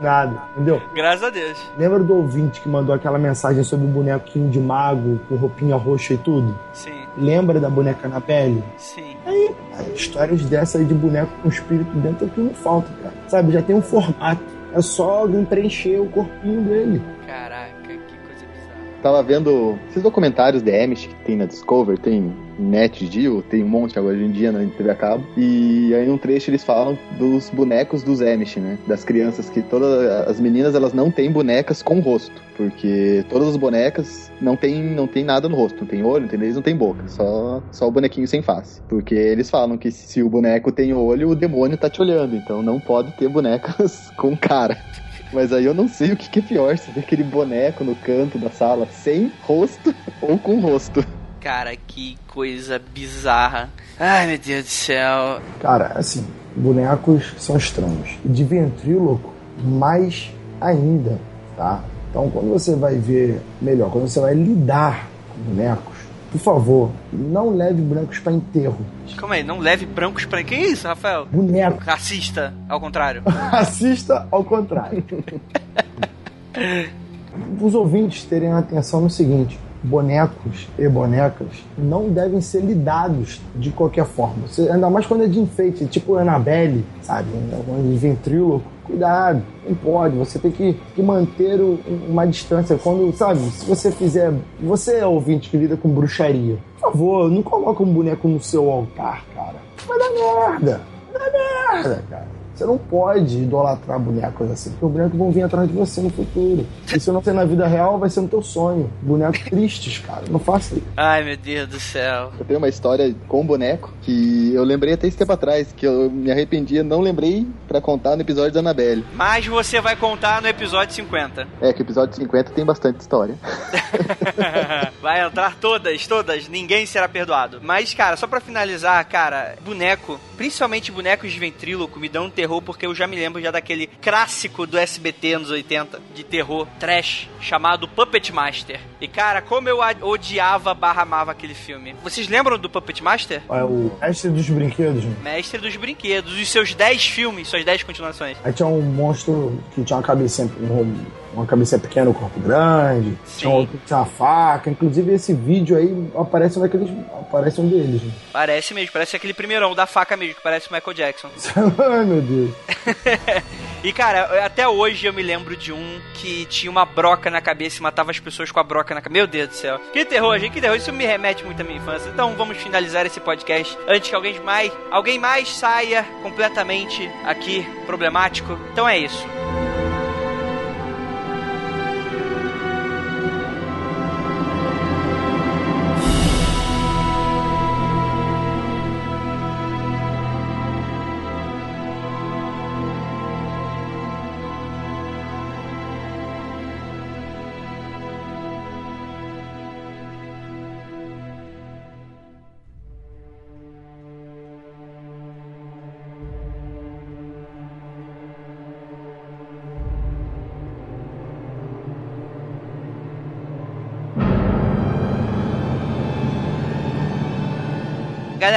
nada, entendeu? Graças a Deus. Lembra do ouvinte que mandou aquela mensagem sobre o bonequinho de mago com roupinha roxa e tudo? Sim, Lembra da boneca na pele? sim. Aí, histórias dessa aí de boneco com espírito dentro é que não falta, cara. Sabe, já tem um formato. É só alguém preencher o corpinho dele. Caraca, que coisa bizarra. Tava vendo esses documentários de Amish que tem na Discover, tem Net Geo, tem um monte agora hoje em dia na TV a cabo. E aí num trecho eles falam dos bonecos dos Amish, né? Das crianças que todas as meninas elas não têm bonecas com rosto, porque todas as bonecas não tem não tem nada no rosto, não tem olho, não tem não tem boca, só só o bonequinho sem face. Porque eles falam que se o boneco tem olho, o demônio tá te olhando, então não pode ter bonecas com cara. Mas aí eu não sei o que, que é pior, se tem aquele boneco no canto da sala sem rosto ou com rosto. Cara, que coisa bizarra. Ai, meu Deus do céu. Cara, assim, bonecos são estranhos. E de ventríloco, mais ainda, tá? Então, quando você vai ver melhor, quando você vai lidar com bonecos, por favor, não leve bonecos para enterro. Calma aí, não leve brancos pra. Que isso, Rafael? Boneco. Racista, ao contrário. Assista ao contrário. Os ouvintes terem atenção no seguinte: bonecos e bonecas não devem ser lidados de qualquer forma. Você- ainda mais quando é de enfeite, tipo Annabelle, sabe? Quando é de ventríloco. Cuidado, não pode. Você tem que, que manter o- uma distância. Quando, sabe, se você fizer. Você é ouvinte que lida com bruxaria. Por favor, não coloque um boneco no seu altar, cara. Vai dar merda. Vai dar merda, cara. Você não pode idolatrar bonecos assim, porque os bonecos vão vir atrás de você no futuro. E se não ser na vida real, vai ser no teu sonho. Bonecos tristes, cara. Não faça isso. Ai, meu Deus do céu. Eu tenho uma história com boneco que eu lembrei até esse tempo atrás, que eu me arrependia, não lembrei pra contar no episódio da Annabelle. Mas você vai contar no episódio 50. É que o episódio 50 tem bastante história. Vai entrar todas, todas, ninguém será perdoado. Mas, cara, só pra finalizar, cara, boneco, principalmente bonecos de ventríloco, me dão um terror porque eu já me lembro já daquele clássico do SBT anos 80 de terror trash chamado Puppet Master. E, cara, como eu odiava barra amava aquele filme. Vocês lembram do Puppet Master? É o mestre dos brinquedos, né? Mestre dos brinquedos, os seus 10 filmes, suas 10 continuações. Aí tinha um monstro que tinha uma cabecinha um uma cabeça pequena, o corpo grande, Sim. tinha uma faca. Inclusive, esse vídeo aí aparece um daqueles. Aparece um deles. né? Parece mesmo, parece aquele primeirão da faca mesmo, que parece o Michael Jackson. Ai, meu Deus. E cara, até hoje eu me lembro de um que tinha uma broca na cabeça e matava as pessoas com a broca na cabeça. Meu Deus do céu. Que terror, gente, que terror. Isso me remete muito à minha infância. Então vamos finalizar esse podcast antes que alguém mais, alguém mais saia completamente aqui problemático. Então é isso.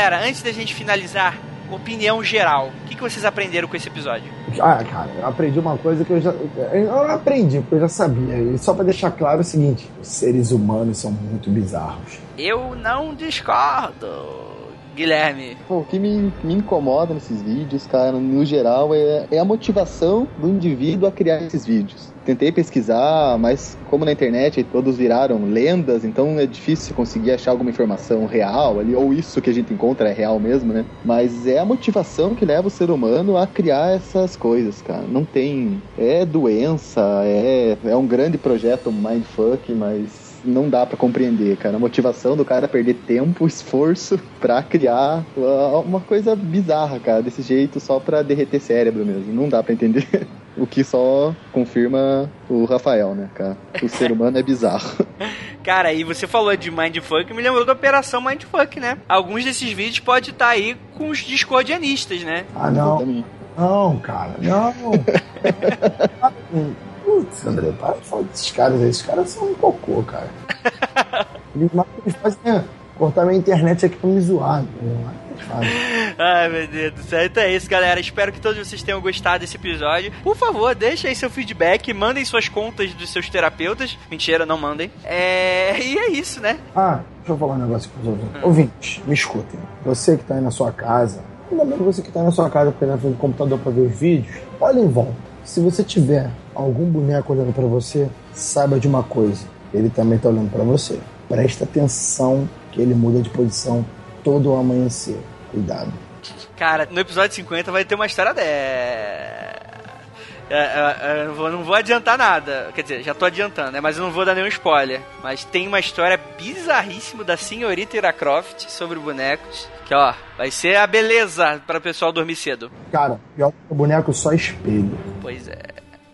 Galera, antes da gente finalizar, opinião geral. O que, que vocês aprenderam com esse episódio? Ah, cara, eu aprendi uma coisa que eu já. Eu não aprendi, porque eu já sabia. E só pra deixar claro é o seguinte: os seres humanos são muito bizarros. Eu não discordo. Guilherme. Pô, o que me, me incomoda nesses vídeos, cara, no geral, é, é a motivação do indivíduo a criar esses vídeos. Tentei pesquisar, mas como na internet todos viraram lendas, então é difícil conseguir achar alguma informação real ali, ou isso que a gente encontra é real mesmo, né? Mas é a motivação que leva o ser humano a criar essas coisas, cara. Não tem. É doença, é, é um grande projeto mindfuck, mas não dá pra compreender, cara. A motivação do cara é perder tempo, esforço pra criar uh, uma coisa bizarra, cara, desse jeito só pra derreter cérebro mesmo. Não dá pra entender. O que só confirma o Rafael, né, cara? O ser humano é bizarro. Cara, e você falou de Mindfuck, me lembrou da Operação Mindfuck, né? Alguns desses vídeos pode estar aí com os discordianistas, né? Ah, não. Não, cara, não. Putz, André, para de falar desses caras aí. Esses caras são um cocô, cara. Eles, eles fazem é, cortar minha internet aqui pra me zoar. Eles fazem. Ai, meu Deus do céu. Então é isso, galera. Espero que todos vocês tenham gostado desse episódio. Por favor, deixem aí seu feedback, mandem suas contas dos seus terapeutas. Mentira, não mandem. É... E é isso, né? Ah, deixa eu falar um negócio com os ouvintes. Ouvintes, me escutem. Você que tá aí na sua casa, ainda bem que você que tá na sua casa porque na frente do computador pra ver os vídeos, olha em volta. Se você tiver algum boneco olhando pra você, saiba de uma coisa. Ele também tá olhando pra você. Presta atenção que ele muda de posição todo o amanhecer. Cuidado. Cara, no episódio 50 vai ter uma história dessa. É, é, é, eu não vou- não vou adiantar nada. Quer dizer, já tô adiantando, né? Mas eu não vou dar nenhum spoiler. Mas tem uma história bizarríssima da senhorita Ira Croft sobre bonecos. Que, ó, vai ser a beleza para o pessoal dormir cedo. Cara, pior que o boneco só espelho. Pois é.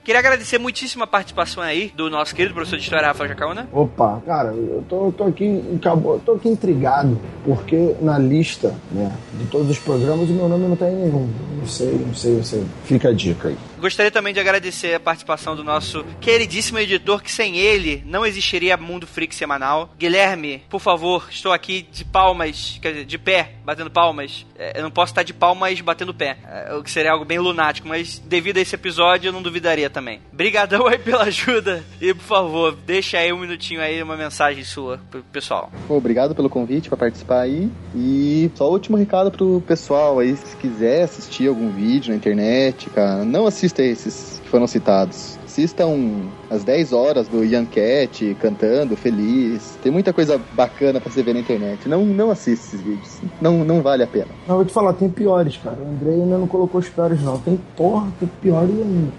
Queria agradecer muitíssimo a participação aí do nosso querido professor de História, Rafael Jacaúna. Opa, cara, eu tô, tô aqui acabou, tô aqui intrigado, porque na lista, né, de todos os programas o meu nome não tá em nenhum. Não sei, não sei, não sei. Fica a dica aí. Gostaria também de agradecer a participação do nosso queridíssimo editor, que sem ele não existiria Mundo Freak semanal. Guilherme, por favor, estou aqui de palmas, quer dizer, de pé, batendo palmas. É, Eu não posso estar de palmas batendo pé, é, o que seria algo bem lunático, mas devido a esse episódio eu não duvidaria também. Brigadão aí pela ajuda e, por favor, deixa aí um minutinho aí, uma mensagem sua pro pessoal. Obrigado pelo convite pra participar aí. E só o último recado pro pessoal aí, se quiser assistir algum vídeo na internet, cara, não assista esses que foram citados. Assistam às 10 horas do Ian Cat cantando, feliz. Tem muita coisa bacana pra você ver na internet. Não, não assista esses vídeos. Não, não vale a pena. Não, vou te falar, tem piores, cara. O André ainda não colocou os piores, não. Tem porra, tem piores ainda.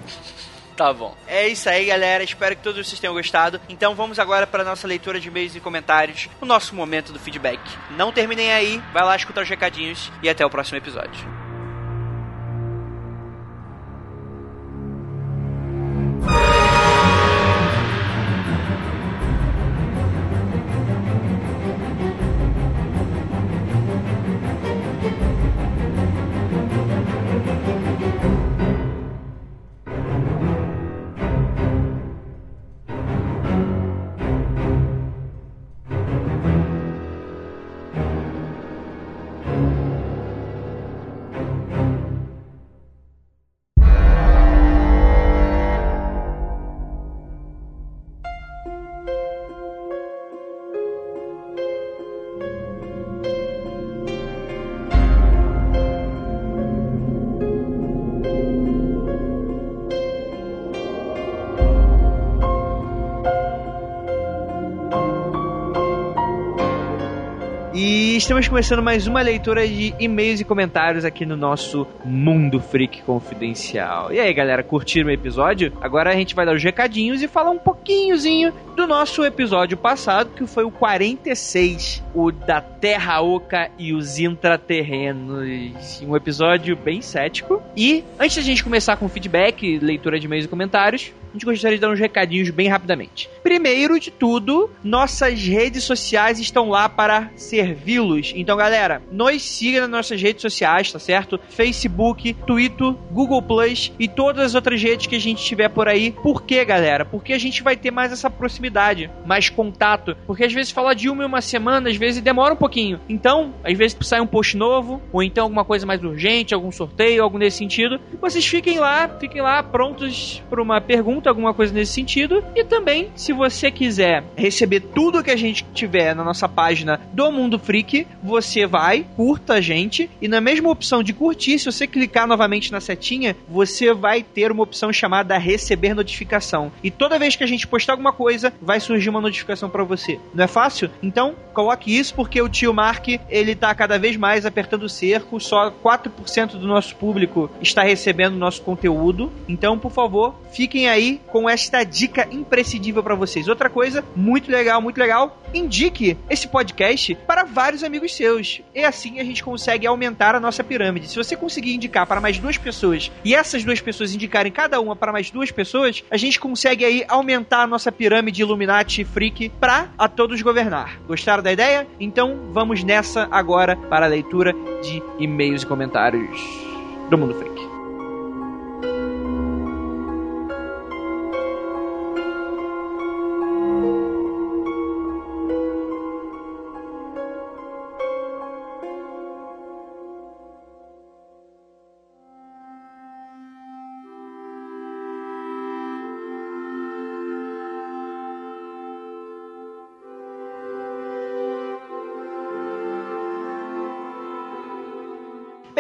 Tá bom. É isso aí, galera. Espero que todos vocês tenham gostado. Então vamos agora para nossa leitura de e-mails e comentários, o nosso momento do feedback. Não terminem aí, vai lá escutar os recadinhos e até o próximo episódio. Bye. Estamos começando mais uma leitura de e-mails e comentários aqui no nosso Mundo Freak Confidencial. E aí, galera, curtiram o episódio? Agora a gente vai dar os recadinhos e falar um pouquinhozinho do nosso episódio passado, que foi o 46, o da Terra Oca e os intraterrenos. Um episódio bem cético. E antes da gente começar com feedback, leitura de e-mails e comentários, a gente gostaria de dar uns recadinhos bem rapidamente. Primeiro de tudo, nossas redes sociais estão lá para servi-los. Então, galera, nos siga nas nossas redes sociais, tá certo? Facebook, Twitter, Google Plus e todas as outras redes que a gente tiver por aí. Por quê, galera? Porque a gente vai ter mais essa proximidade, mais contato. Porque às vezes fala de uma em uma semana, às vezes demora um pouquinho. Então, às vezes sai um post novo, ou então alguma coisa mais urgente, algum sorteio, algo nesse sentido. Vocês fiquem lá, fiquem lá prontos para uma pergunta, alguma coisa nesse sentido. E também, se você quiser receber tudo que a gente tiver na nossa página do Mundo Freak, você vai, curta a gente, e na mesma opção de curtir, se você clicar novamente na setinha, você vai ter uma opção chamada receber notificação. E toda vez que a gente postar alguma coisa, vai surgir uma notificação para você. Não é fácil? Então, coloque isso porque o tio Mark, ele tá cada vez mais apertando o cerco, só 4% do nosso público está recebendo nosso conteúdo. Então, por favor, fiquem aí com esta dica imprescindível para vocês. Outra coisa, muito legal, muito legal, indique esse podcast para vários amigos seus. E assim a gente consegue aumentar a nossa pirâmide. Se você conseguir indicar para mais duas pessoas e essas duas pessoas indicarem cada uma para mais duas pessoas, a gente consegue aí aumentar a nossa pirâmide Illuminati Freak para a todos governar. Gostaram da ideia? Então vamos nessa agora para a leitura de e-mails e comentários do Mundo Freak.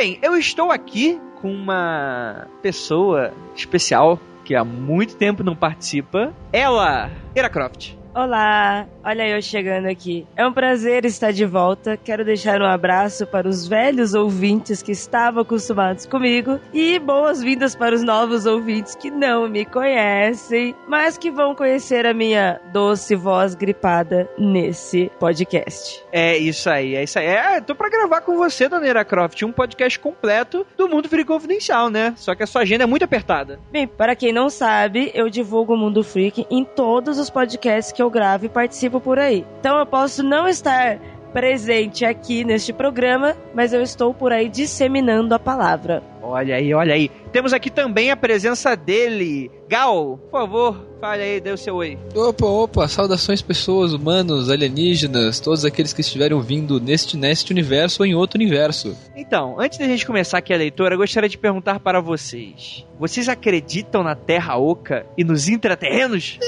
Bem, eu estou aqui com uma pessoa especial que há muito tempo não participa. Ela, Era Croft. Olá, olha eu chegando aqui. É um prazer estar de volta. Quero deixar um abraço para os velhos ouvintes que estavam acostumados comigo e boas-vindas para os novos ouvintes que não me conhecem, mas que vão conhecer a minha doce voz gripada nesse podcast. É isso aí, é isso aí. É, tô pra gravar com você, Dona Era Croft, um podcast completo do Mundo Free Confidencial, né? Só que a sua agenda é muito apertada. Bem, para quem não sabe, eu divulgo o Mundo Freak em todos os podcasts que eu gravo e participo por aí. Então eu posso não estar presente aqui neste programa, mas eu estou por aí disseminando a palavra. Olha aí, olha aí. Temos aqui também a presença dele. Gal, por favor, fale aí, dê o seu oi. Opa, opa, saudações pessoas, humanos, alienígenas, todos aqueles que estiverem vindo neste, neste universo ou em outro universo. Então, antes da gente começar aqui a leitura, eu gostaria de perguntar para vocês. Vocês acreditam na Terra Oca e nos intraterrenos?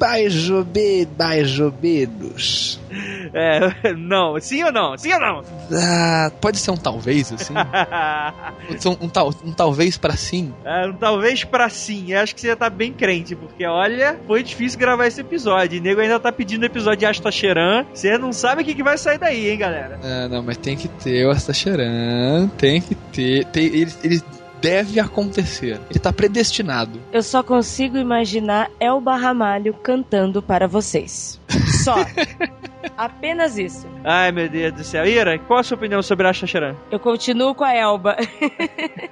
Mais ou menos, mais ou menos. É, não, sim ou não? Sim ou não? Ah, pode ser um talvez, assim. um, um, tal, um talvez pra sim. É, um talvez pra sim. Eu acho que você já tá bem crente, porque olha, foi difícil gravar esse episódio. E nego ainda tá pedindo episódio de Astacheran. Você não sabe o que, que vai sair daí, hein, galera? Ah, não, mas tem que ter o Astacheran. Tem que ter. Tem, ele, ele deve acontecer. Ele tá predestinado. Eu só consigo imaginar Elba Ramalho cantando para vocês. Só. Apenas isso. Ai, meu Deus do céu. Ira, qual a sua opinião sobre a Xaxaran? Eu continuo com a Elba.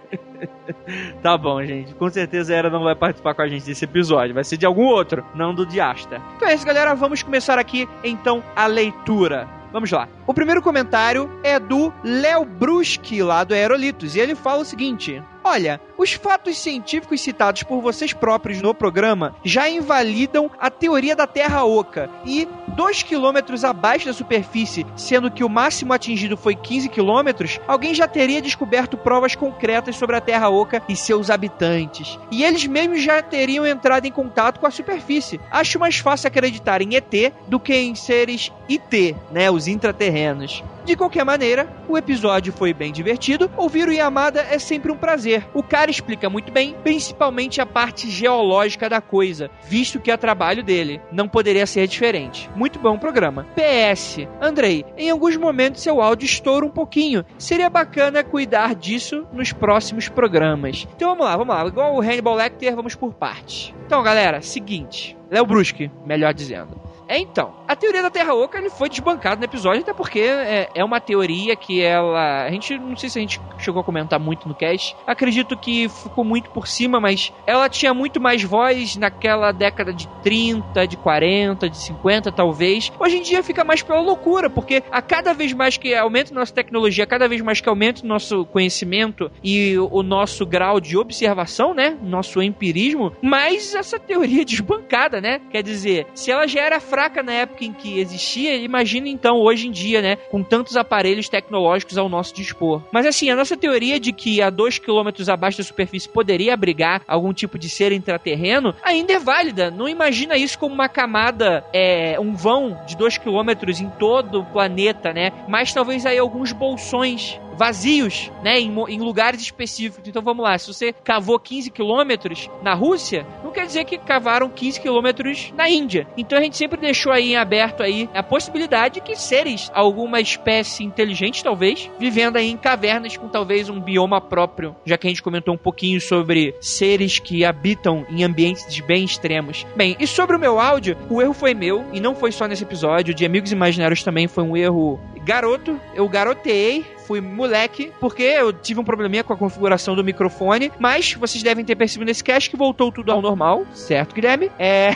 tá bom, gente. Com certeza a Era não vai participar com a gente desse episódio. Vai ser de algum outro, não do de Asta. Então é isso, galera. Vamos começar aqui, então, a leitura. Vamos lá. O primeiro comentário é do Léo Bruschi, lá do Aerolitos. E ele fala o seguinte: Olha, os fatos científicos citados por vocês próprios no programa já invalidam a teoria da Terra Oca. E 2 quilômetros abaixo da superfície, sendo que o máximo atingido foi 15 quilômetros, alguém já teria descoberto provas concretas sobre a Terra Oca e seus habitantes. E eles mesmos já teriam entrado em contato com a superfície. Acho mais fácil acreditar em ET do que em seres IT, né, os intraterrenos. De qualquer maneira, o episódio foi bem divertido. Ouvir o Yamada é sempre um prazer. O cara explica muito bem, principalmente a parte geológica da coisa, visto que é trabalho dele. Não poderia ser diferente. Muito bom programa. PS, Andrei, em alguns momentos seu áudio estoura um pouquinho. Seria bacana cuidar disso nos próximos programas. Então vamos lá, vamos lá. Igual o Hannibal Lecter, vamos por partes. Então, galera, seguinte. Léo Bruschi, melhor dizendo. É então, a teoria da Terra Oca ele foi desbancada no episódio, até porque é, é, uma teoria que ela. A gente não sei se a gente chegou a comentar muito no cast. Acredito que ficou muito por cima, mas ela tinha muito mais voz naquela década de 30, de 40, de 50, talvez. Hoje em dia fica mais pela loucura, porque a cada vez mais que aumenta nossa tecnologia, a cada vez mais que aumenta o nosso conhecimento e o nosso grau de observação, né? Nosso empirismo, mais essa teoria desbancada, né? Quer dizer, se ela já era fraca na época em que existia, imagina então hoje em dia, né? Com tantos aparelhos tecnológicos ao nosso dispor. Mas assim, a nossa teoria de que a 2 km abaixo da superfície poderia abrigar algum tipo de ser intraterreno ainda é válida. Não imagina isso como uma camada, é, um vão de 2 km em todo o planeta, né? Mas talvez aí alguns bolsões vazios, né, em, em, lugares específicos. Então vamos lá, se você cavou 15 quilômetros na Rússia, não quer dizer que cavaram 15 quilômetros na Índia. Então a gente sempre deixou aí em aberto aí a possibilidade que seres, alguma espécie inteligente talvez, vivendo aí em cavernas com talvez um bioma próprio, já que a gente comentou um pouquinho sobre seres que habitam em ambientes bem extremos. Bem, e sobre o meu áudio, o erro foi meu, e não foi só nesse episódio, de Amigos Imaginários também foi um erro garoto, eu garoteei, fui moleque, porque eu tive um probleminha com a configuração do microfone, mas vocês devem ter percebido nesse cast que voltou tudo ao normal, certo, Guilherme? É.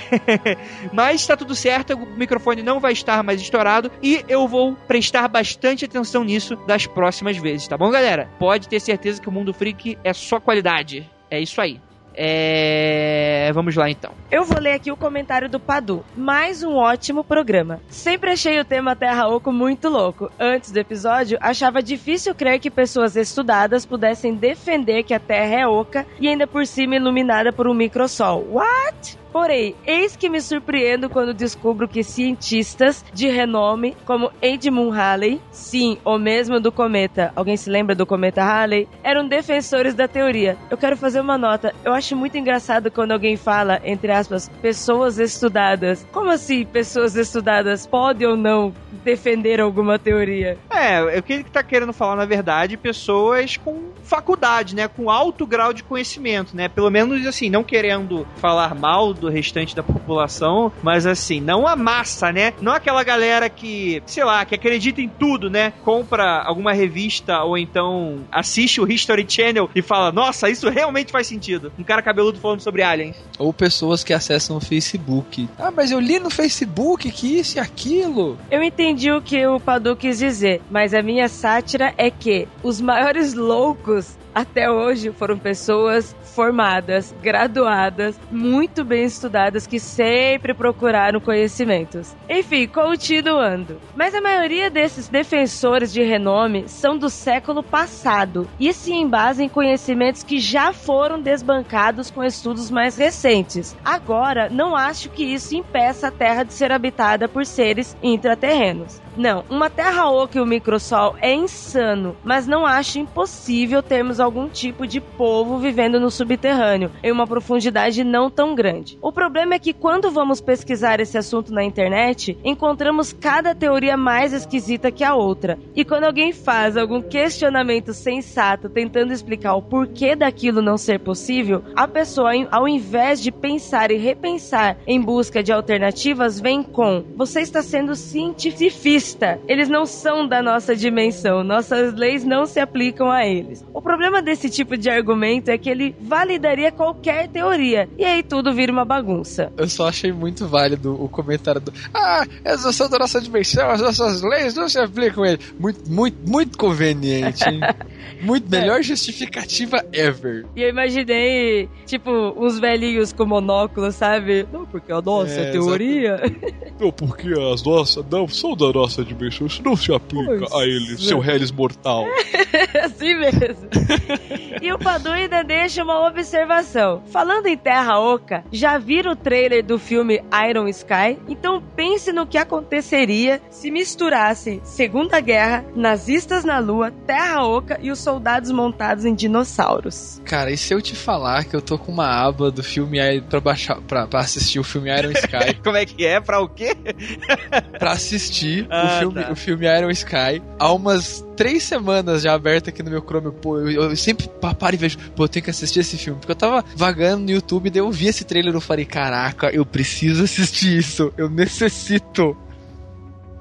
mas tá tudo certo, o microfone não vai estar mais estourado e eu vou prestar bastante atenção nisso das próximas vezes, tá bom, galera? Pode ter certeza que o Mundo Freak é só qualidade. É isso aí. É... Vamos lá então. Eu vou ler aqui o comentário do Padu. Mais um ótimo programa. Sempre achei o tema Terra Oco muito louco. Antes do episódio, achava difícil crer que pessoas estudadas pudessem defender que a Terra é oca e ainda por cima iluminada por um microsol. What? Porém, eis que me surpreendo quando descubro que cientistas de renome, como Edmund Halley, sim, o mesmo do cometa, alguém se lembra do cometa Halley? Eram defensores da teoria. Eu quero fazer uma nota. Eu acho muito engraçado quando alguém fala, entre aspas, pessoas estudadas. Como assim pessoas estudadas podem ou não defender alguma teoria? É, o que ele tá querendo falar, na verdade, pessoas com faculdade, né? Com alto grau de conhecimento, né? Pelo menos assim, não querendo falar mal do restante da população, mas assim, não a massa, né? Não aquela galera que, sei lá, que acredita em tudo, né? Compra alguma revista ou então assiste o History Channel e fala, nossa, isso realmente faz sentido. Um cara cabeludo falando sobre aliens. Ou pessoas que acessam o Facebook. Ah, mas eu li no Facebook que isso e aquilo. Eu entendi o que o Padu quis dizer, mas a minha sátira é que os maiores loucos até hoje foram pessoas formadas, graduadas, muito bem estudadas que sempre procuraram conhecimentos. Enfim, continuando. Mas a maioria desses defensores de renome são do século passado e se embasam em conhecimentos que já foram desbancados com estudos mais recentes. Agora, não acho que isso impeça a Terra de ser habitada por seres intraterrenos. Não, uma terra oca e o microsol é insano, mas não acho impossível termos algum tipo de povo vivendo no subterrâneo, em uma profundidade não tão grande. O problema é que quando vamos pesquisar esse assunto na internet, encontramos cada teoria mais esquisita que a outra. E quando alguém faz algum questionamento sensato tentando explicar o porquê daquilo não ser possível, a pessoa, ao invés de pensar e repensar em busca de alternativas, vem com: você está sendo científico eles não são da nossa dimensão, nossas leis não se aplicam a eles. O problema desse tipo de argumento é que ele validaria qualquer teoria, e aí tudo vira uma bagunça. Eu só achei muito válido o comentário do Ah, eles não são da nossa dimensão, as nossas leis não se aplicam a eles. Muito, muito, muito conveniente, hein? Muito melhor é. justificativa ever. E eu imaginei, tipo, uns velhinhos com monóculo, sabe? Não, porque a nossa é, teoria. Não, porque as nossas não são da nossa essa dimensão. Isso não se aplica pois a ele, é. seu Hellis mortal. assim mesmo. e o Padu ainda deixa uma observação. Falando em Terra Oca, já viram o trailer do filme Iron Sky? Então pense no que aconteceria se misturassem Segunda Guerra, nazistas na Lua, Terra Oca e os soldados montados em dinossauros. Cara, e se eu te falar que eu tô com uma aba do filme pra baixar, pra, pra assistir o filme Iron Sky? Como é que é? Pra o quê? pra assistir Ah, o, filme, tá. o filme Iron Sky há umas três semanas já aberto aqui no meu Chrome. Pô, eu, eu sempre pa- paro e vejo, pô, eu tenho que assistir esse filme. Porque eu tava vagando no YouTube, daí eu vi esse trailer e falei, caraca, eu preciso assistir isso, eu necessito.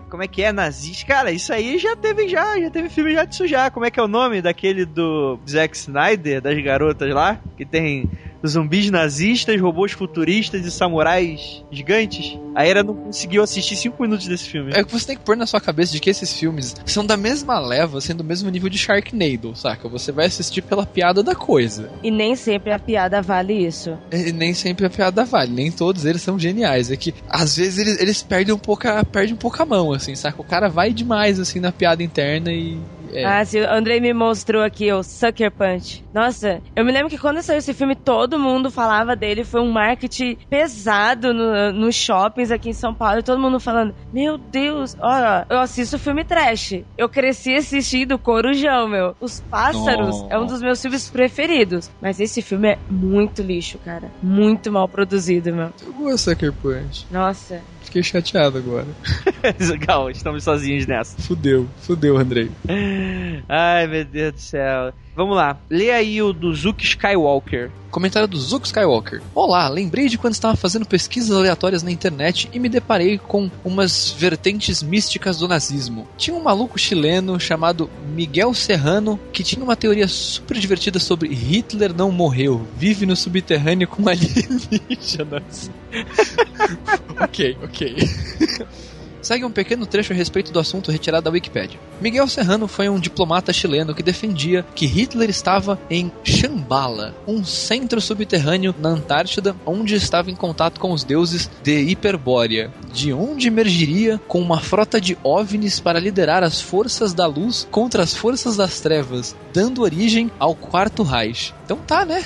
Como é que é? Nazista? Cara, isso aí já teve já, já teve filme já disso já. Como é que é o nome daquele do Zack Snyder, das garotas lá? Que tem zumbis nazistas, robôs futuristas e samurais gigantes? A Era não conseguiu assistir cinco minutos desse filme. É que você tem que pôr na sua cabeça de que esses filmes são da mesma leva, sendo do mesmo nível de Sharknado, saca? Você vai assistir pela piada da coisa. E nem sempre a piada vale isso. E nem sempre a piada vale, nem todos eles são geniais. É que às vezes eles, eles perdem um pouco a, perdem um pouco a mão, assim, saca? O cara vai demais assim na piada interna e. É. Ah, sim, o Andrei me mostrou aqui o Sucker Punch. Nossa, eu me lembro que quando saiu esse filme, todo mundo falava dele. Foi um marketing pesado no, nos shoppings aqui em São Paulo. Todo mundo falando: Meu Deus, olha, eu assisto filme trash. Eu cresci assistindo Corujão, meu. Os Pássaros é um dos meus filmes preferidos. Mas esse filme é muito lixo, cara. Muito mal produzido, meu. Eu gosto de Sucker Punch. Nossa. Fiquei chateado agora. Legal, estamos sozinhos nessa. Fudeu, fudeu, Andrei. Ai, meu Deus do céu. Vamos lá. Lê aí o do Zuki Skywalker. Comentário do Zuko Skywalker. Olá, lembrei de quando estava fazendo pesquisas aleatórias na internet e me deparei com umas vertentes místicas do nazismo. Tinha um maluco chileno chamado Miguel Serrano que tinha uma teoria super divertida sobre Hitler não morreu, vive no subterrâneo com alienígenas. ok, ok. Segue um pequeno trecho a respeito do assunto retirado da Wikipedia. Miguel Serrano foi um diplomata chileno que defendia que Hitler estava em Shambhala, um centro subterrâneo na Antártida, onde estava em contato com os deuses de Hiperbórea, de onde emergiria com uma frota de OVNIs para liderar as forças da luz contra as forças das trevas, dando origem ao Quarto Reich. Então tá, né?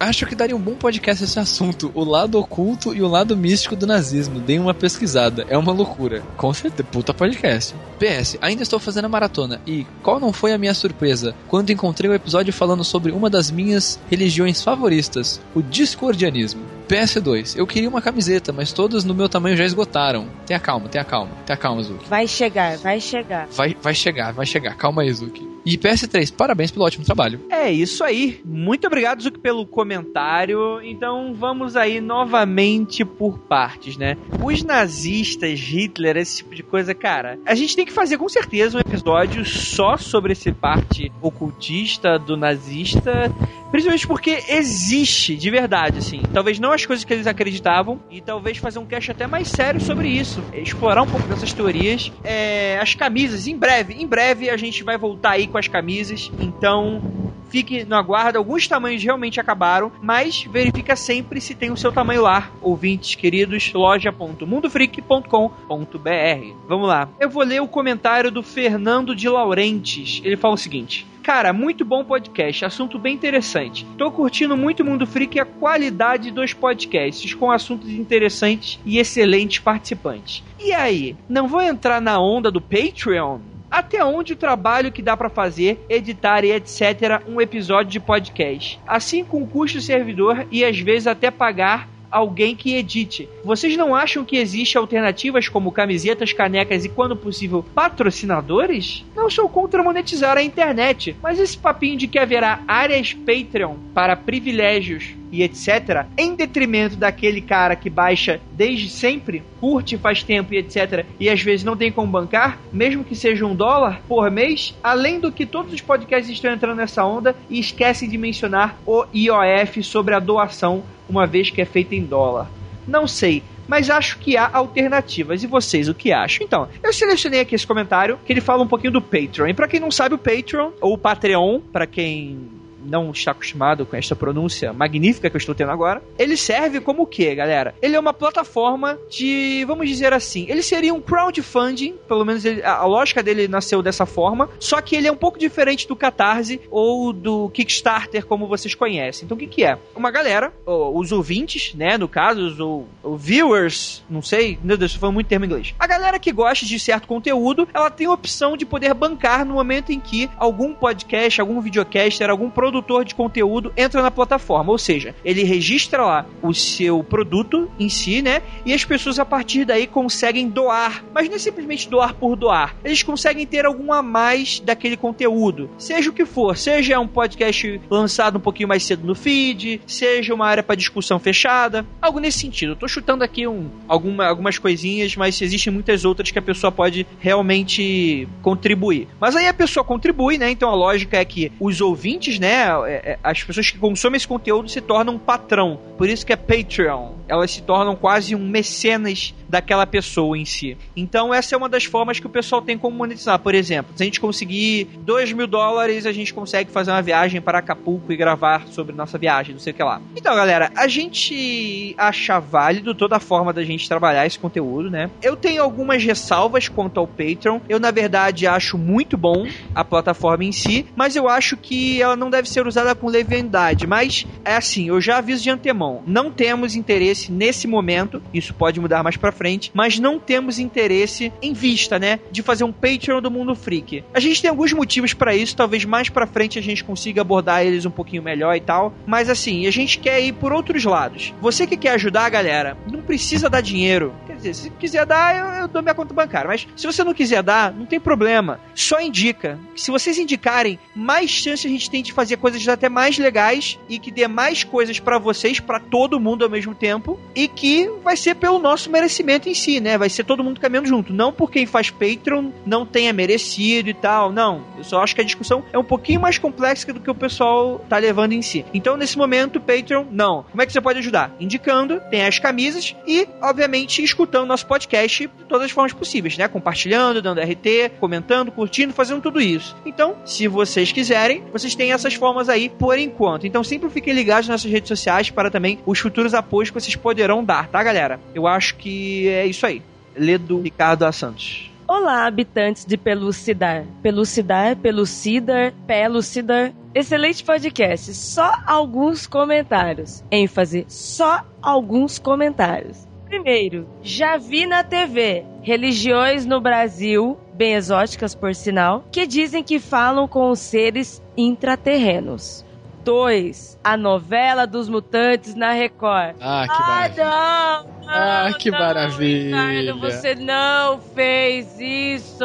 Acho que daria um bom podcast esse assunto, o lado oculto e o lado místico do nazismo. Deem uma pesquisada, é uma loucura. Com certeza, puta podcast. PS, ainda estou fazendo a maratona e qual não foi a minha surpresa quando encontrei o episódio falando sobre uma das minhas religiões favoritas, o discordianismo. PS2, eu queria uma camiseta, mas todas no meu tamanho já esgotaram. Tenha calma, tenha calma, tenha calma, Zuki. Vai chegar, vai chegar. Vai, vai chegar, vai chegar, calma aí, Zuki. E PS3, parabéns pelo ótimo trabalho. É isso aí. Muito obrigado, Zuki, pelo comentário. Então vamos aí novamente por partes, né? Os nazistas, Hitler, esse tipo de coisa, cara, a gente tem que fazer com certeza um episódio só sobre esse parte ocultista do nazista. Principalmente porque existe, de verdade, assim. Talvez não as coisas que eles acreditavam, e talvez fazer um cast até mais sério sobre isso. Explorar um pouco dessas teorias. É, as camisas, em breve, em breve a gente vai voltar aí com as camisas. Então, fique no aguardo. Alguns tamanhos realmente acabaram, mas verifica sempre se tem o seu tamanho lá. Ouvintes queridos, loja.mundofreak.com.br. Vamos lá. Eu vou ler o comentário do Fernando de Laurentes. Ele fala o seguinte: Cara, muito bom podcast, assunto bem interessante. Tô curtindo muito o Mundo Freak e a qualidade dos podcasts, com assuntos interessantes e excelentes participantes. E aí, não vou entrar na onda do Patreon? Até onde o trabalho que dá pra fazer, editar e etc. um episódio de podcast. Assim com custo do servidor e às vezes até pagar alguém que edite. Vocês não acham que existe alternativas como camisetas, canecas e, quando possível, patrocinadores? Não sou contra monetizar a internet, mas esse papinho de que haverá áreas Patreon para privilégios e etc., em detrimento daquele cara que baixa desde sempre, curte faz tempo e etc., e às vezes não tem como bancar, mesmo que seja um dólar por mês, além do que todos os podcasts estão entrando nessa onda e esquecem de mencionar o IOF sobre a doação, uma vez que é feita em dólar. Não sei, mas acho que há alternativas. E vocês, o que acham? Então, eu selecionei aqui esse comentário que ele fala um pouquinho do Patreon. E pra quem não sabe, o Patreon, ou o Patreon, pra quem não está acostumado com esta pronúncia magnífica que eu estou tendo agora, ele serve como o quê, galera? Ele é uma plataforma de, vamos dizer assim, ele seria um crowdfunding, pelo menos ele, a, a lógica dele nasceu dessa forma, só que ele é um pouco diferente do Catarse ou do Kickstarter, como vocês conhecem. Então o que, que é? Uma galera, os ouvintes, né, no caso, os, os viewers, não sei, meu Deus, foi muito termo em inglês. A galera que gosta de certo conteúdo, ela tem a opção de poder bancar no momento em que algum podcast, algum videocaster, algum produtor de conteúdo entra na plataforma. Ou seja, ele registra lá o seu produto em si, né? E as pessoas a partir daí conseguem doar. Mas não é simplesmente doar por doar. Eles conseguem ter algum a mais daquele conteúdo. Seja o que for, seja um podcast lançado um pouquinho mais cedo no feed, seja uma área para discussão fechada, algo nesse sentido. Eu tô chutando aqui um, alguma, algumas coisinhas, mas existem muitas outras que a pessoa pode realmente contribuir. Mas aí a pessoa contribui, né? Então a lógica é que os ouvintes, né? É, é, as pessoas que consomem esse conteúdo se tornam um patrão. Por isso que é Patreon. Elas se tornam quase um mecenas daquela pessoa em si. Então essa é uma das formas que o pessoal tem como monetizar. Por exemplo, se a gente conseguir 2 mil dólares, a gente consegue fazer uma viagem para Acapulco e gravar sobre nossa viagem, não sei o que lá. Então, galera, a gente acha válido toda a forma da gente trabalhar esse conteúdo, né? Eu tenho algumas ressalvas quanto ao Patreon. Eu, na verdade, acho muito bom a plataforma em si, mas eu acho que ela não deve ser usada com leviandade. Mas é assim, eu já aviso de antemão, não temos interesse nesse momento, isso pode mudar mais pra frente, mas não temos interesse em vista, né, de fazer um Patreon do Mundo Freak. A gente tem alguns motivos para isso, talvez mais pra frente a gente consiga abordar eles um pouquinho melhor e tal, mas assim, a gente quer ir por outros lados. Você que quer ajudar, galera, não precisa dar dinheiro. Quer dizer, se quiser dar, eu, eu dou minha conta bancária, mas se você não quiser dar, não tem problema. Só indica. Se vocês indicarem, mais chance a gente tem de fazer coisas até mais legais e que dê mais coisas para vocês, para todo mundo ao mesmo tempo, e que vai ser pelo nosso merecimento em si, né? Vai ser todo mundo caminhando junto. Não por quem faz Patreon não tenha merecido e tal. Não. Eu só acho que a discussão é um pouquinho mais complexa do que o pessoal tá levando em si. Então, nesse momento, Patreon, não. Como é que você pode ajudar? Indicando, tem as camisas e, obviamente, escutando nosso podcast de todas as formas possíveis, né? Compartilhando, dando RT, comentando, curtindo, fazendo tudo isso. Então, se vocês quiserem, vocês têm essas formas aí por enquanto. Então, sempre fiquem ligados nas nossas redes sociais para também os futuros apoios que vocês poderão dar, tá, galera? Eu acho que é isso aí. Ledo Ricardo A. Santos. Olá, habitantes de Pelucidar. Pelucidar, Pelucidar, Pelucidar. Excelente podcast. Só alguns comentários. ênfase, só alguns comentários. Primeiro, já vi na TV religiões no Brasil, bem exóticas por sinal, que dizem que falam com os seres intraterrenos. 2. A novela dos mutantes na Record. Ah, que maravilha. não, não, Ah, que não, maravilha. Ricardo, você não fez isso.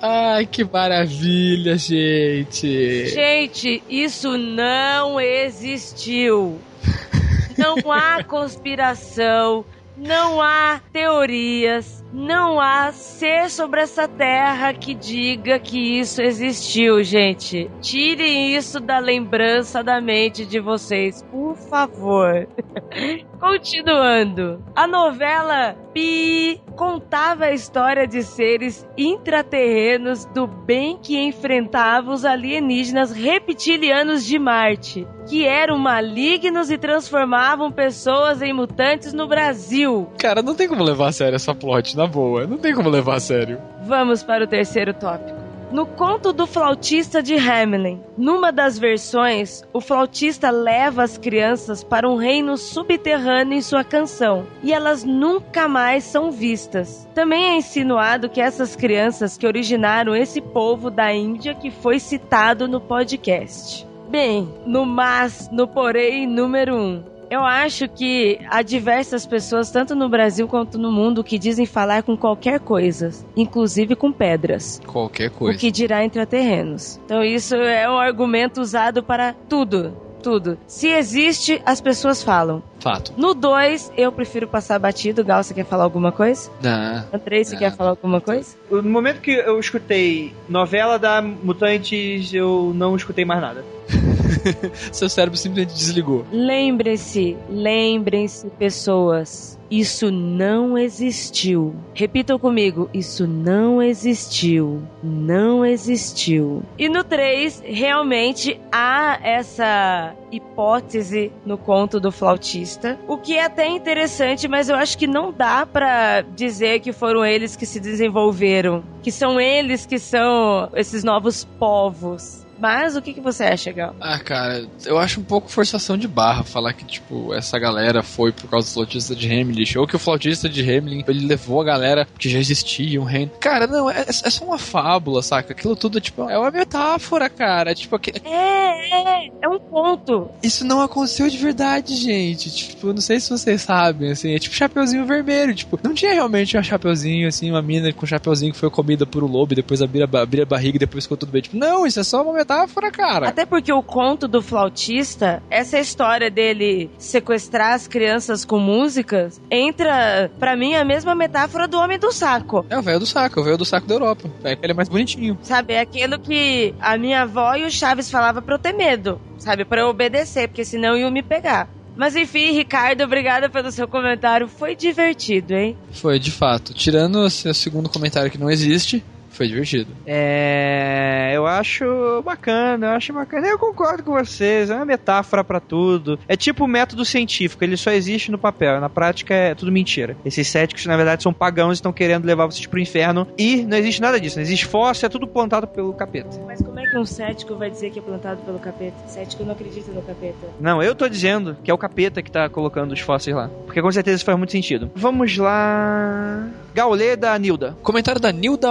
Ai, que maravilha, gente. Gente, isso não existiu. Não há conspiração, não há teorias, não há ser sobre essa terra que diga que isso existiu, gente. Tirem isso da lembrança da mente de vocês, por favor. Continuando. A novela Pi contava a história de seres intraterrenos do bem que enfrentavam os alienígenas reptilianos de Marte, que eram malignos e transformavam pessoas em mutantes no Brasil. Cara, não tem como levar a sério essa plot, na boa. Não tem como levar a sério. Vamos para o terceiro tópico. No conto do flautista de Hamelin, numa das versões, o flautista leva as crianças para um reino subterrâneo em sua canção, e elas nunca mais são vistas. Também é insinuado que essas crianças que originaram esse povo da Índia que foi citado no podcast. Bem, no mas, no porém número um. Eu acho que há diversas pessoas, tanto no Brasil quanto no mundo, que dizem falar com qualquer coisa, inclusive com pedras. Qualquer O coisa. que dirá intraterrenos. Então isso é um argumento usado para tudo. Tudo. Se existe, as pessoas falam. Fato. No 2, eu prefiro passar batido. Gal, você quer falar alguma coisa? Não. Andrei, você Não. quer falar alguma coisa? No momento que eu escutei novela da Mutantes, eu não escutei mais nada. Seu cérebro simplesmente desligou. Lembrem-se, lembrem-se, pessoas. Isso não existiu. Repitam comigo: isso não existiu. Não existiu. E no 3, realmente há essa hipótese no conto do flautista, o que é até interessante, mas eu acho que não dá pra dizer que foram eles que se desenvolveram, que são eles que são esses novos povos. Mas o que, que você acha, Gal? Ah, cara, eu acho um pouco forçação de barra falar que, tipo, essa galera foi por causa do flautista de Hamelin, ou que o flautista de Hamelin, ele levou a galera que já existia um reino. Cara, não, é, é só uma fábula, saca? Aquilo tudo, tipo, é uma metáfora, cara. Tipo, aqu- É, é, é um ponto. isso não aconteceu de verdade, gente. Tipo, não sei se vocês sabem, assim, é tipo Chapeuzinho Vermelho, tipo, não tinha realmente um Chapeuzinho, assim, uma mina com Chapeuzinho que foi comida por um lobo e depois abrir a, a barriga e depois ficou tudo bem. Tipo, não, isso é só uma metáfora, cara. Até porque o conto do flautista, essa história dele sequestrar as crianças com músicas, entra, pra mim, a mesma metáfora do homem do saco. É o velho do saco, é o velho do saco da Europa. É, ele é mais bonitinho. Sabe, é aquilo que a minha avó e o Chaves falava pra eu ter medo, sabe, pra eu obedecer, porque senão iam me pegar. Mas enfim, Ricardo, obrigada pelo seu comentário. Foi divertido, hein? Foi, de fato. Tirando o segundo comentário que não existe, foi divertido. É, eu acho bacana, eu acho bacana. Eu concordo com vocês, é uma metáfora pra tudo. É tipo o método científico, ele só existe no papel, na prática é tudo mentira. Esses céticos, na verdade, são pagãos e estão querendo levar vocês pro inferno e não existe nada disso, não existe fóssil, é tudo plantado pelo capeta. Mas como é que um cético vai dizer que é plantado pelo capeta? Cético não acredita no capeta. Não, eu tô dizendo que é o capeta que tá colocando os fósseis lá. Porque com certeza isso faz muito sentido. Vamos lá. Gaulê da Nilda. Comentário da Nilda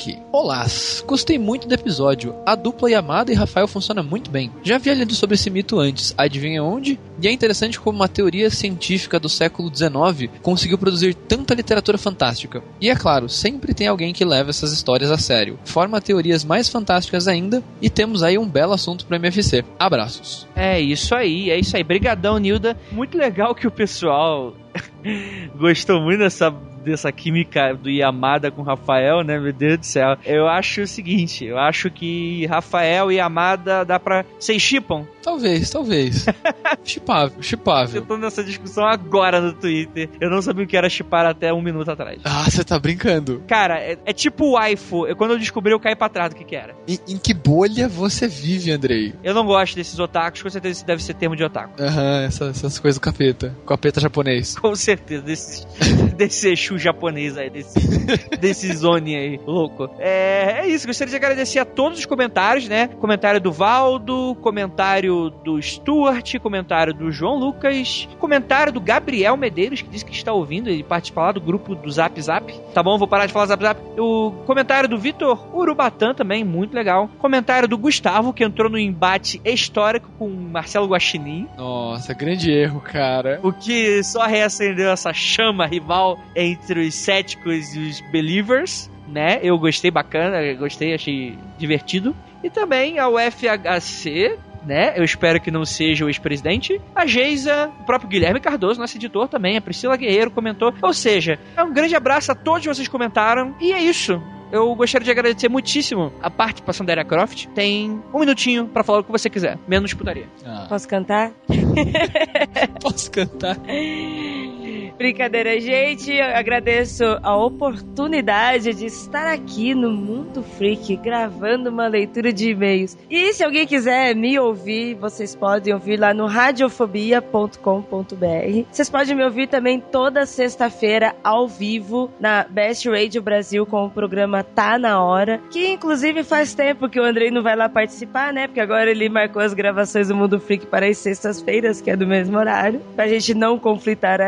Alcarink. Olá, gostei muito do episódio. A dupla Yamada e Rafael funciona muito bem. Já havia lido sobre esse mito antes, adivinha onde? E é interessante como uma teoria científica do século XIX conseguiu produzir tanta literatura fantástica. E é claro, sempre tem alguém que leva essas histórias a sério. Forma teorias mais fantásticas ainda e temos aí um belo assunto para MFC. Abraços. É isso aí, é isso aí. Brigadão, Nilda. Muito legal que o pessoal gostou muito dessa, dessa química do Yamada com Rafael, né? Meu Deus do céu. Eu acho o seguinte, eu acho que Rafael e Yamada dá pra... Vocês chipam? Talvez, talvez. chipável, Eu chipável. tô nessa discussão agora no Twitter. Eu não sabia o que era chipar até um minuto atrás. Ah, você tá brincando. Cara, é, é tipo o waifu. Eu, quando eu descobri, eu caí pra trás do que que era. Em, em que bolha você vive, Andrei? Eu não gosto desses otakus, com certeza isso deve ser termo de otaku. Aham, essas, essas coisas do capeta. Capeta japonês. Com certeza, desse, desse Exu japonês aí, desse, desse Zone aí, louco. É, é isso, gostaria de agradecer a todos os comentários, né? Comentário do Valdo, comentário do Stuart, comentário do João Lucas, comentário do Gabriel Medeiros, que disse que está ouvindo, ele participa lá do grupo do Zap Zap. Tá bom, vou parar de falar Zap Zap. O comentário do Vitor Urubatã também, muito legal. Comentário do Gustavo, que entrou no embate histórico com Marcelo Guaxinim. Nossa, grande erro, cara. O que só reacendeu essa chama rival entre os céticos e os believers, né? Eu gostei bacana, eu gostei, achei divertido. E também ao FHC, né? Eu espero que não seja o ex-presidente. A Geisa, o próprio Guilherme Cardoso, nosso editor também, a Priscila Guerreiro comentou. Ou seja, é um grande abraço a todos vocês que comentaram. E é isso. Eu gostaria de agradecer muitíssimo a participação da Era Croft. Tem um minutinho pra falar o que você quiser, menos putaria. Ah, Posso cantar? posso cantar? Brincadeira, gente. Eu agradeço a oportunidade de estar aqui no Mundo Freak gravando uma leitura de e-mails. E se alguém quiser me ouvir, vocês podem ouvir lá no radiofobia.com.br. Vocês podem me ouvir também toda sexta-feira ao vivo na Best Radio Brasil com o programa Tá na Hora, que inclusive faz tempo que o Andrei não vai lá participar, né? Porque agora ele marcou as gravações do Mundo Freak para as sextas-feiras, que é do mesmo horário, pra gente não conflitar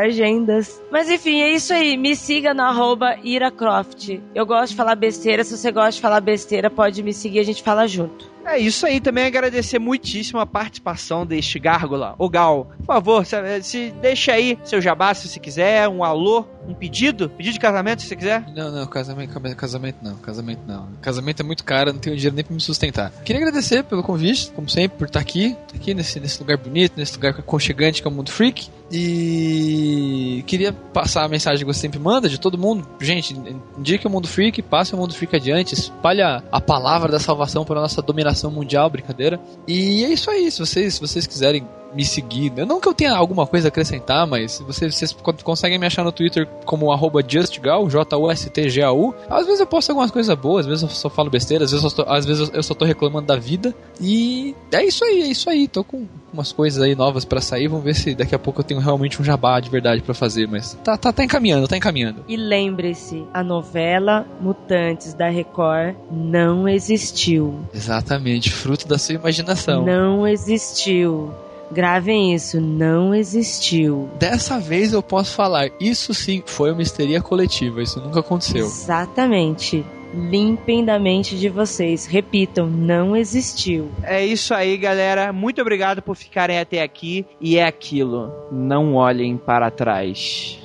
Mas enfim, é isso aí. Me siga no arroba IraCroft. Eu gosto de falar besteira. Se você gosta de falar besteira, pode me seguir, a gente fala junto. É isso aí, também agradecer muitíssimo a participação deste gárgula, o Gal. Por favor, se, se deixa aí seu jabá se você quiser, um alô, um pedido, pedido de casamento se você quiser. Não, não, casamento, casamento não, casamento não. Casamento é muito caro, não tenho dinheiro nem pra me sustentar. Queria agradecer pelo convite, como sempre, por estar aqui, estar aqui nesse, nesse lugar bonito, nesse lugar aconchegante que é o Mundo Freak. E queria passar a mensagem que você sempre manda de todo mundo. Gente, indique o Mundo Freak, passe o Mundo Freak adiante, espalha a palavra da salvação para nossa dominação mundial, brincadeira. E é isso aí, se vocês, se vocês quiserem me seguir. Não que eu tenha alguma coisa a acrescentar, mas vocês, vocês conseguem me achar no Twitter como arroba justgal, J-U-S-T-G-A-U. Às vezes eu posto algumas coisas boas, às vezes eu só falo besteira, às vezes, eu só, às vezes eu só tô reclamando da vida. E é isso aí, é isso aí. Tô com umas coisas aí novas para sair. Vamos ver se daqui a pouco eu tenho realmente um jabá de verdade para fazer. Mas tá, tá, tá encaminhando, tá encaminhando. E lembre-se, a novela Mutantes da Record não existiu. Exatamente, fruto da sua imaginação. Não existiu. Gravem isso, não existiu. Dessa vez eu posso falar, isso sim foi uma histeria coletiva, isso nunca aconteceu. Exatamente. Limpem da mente de vocês. Repitam, não existiu. É isso aí, galera. Muito obrigado por ficarem até aqui. E é aquilo. Não olhem para trás.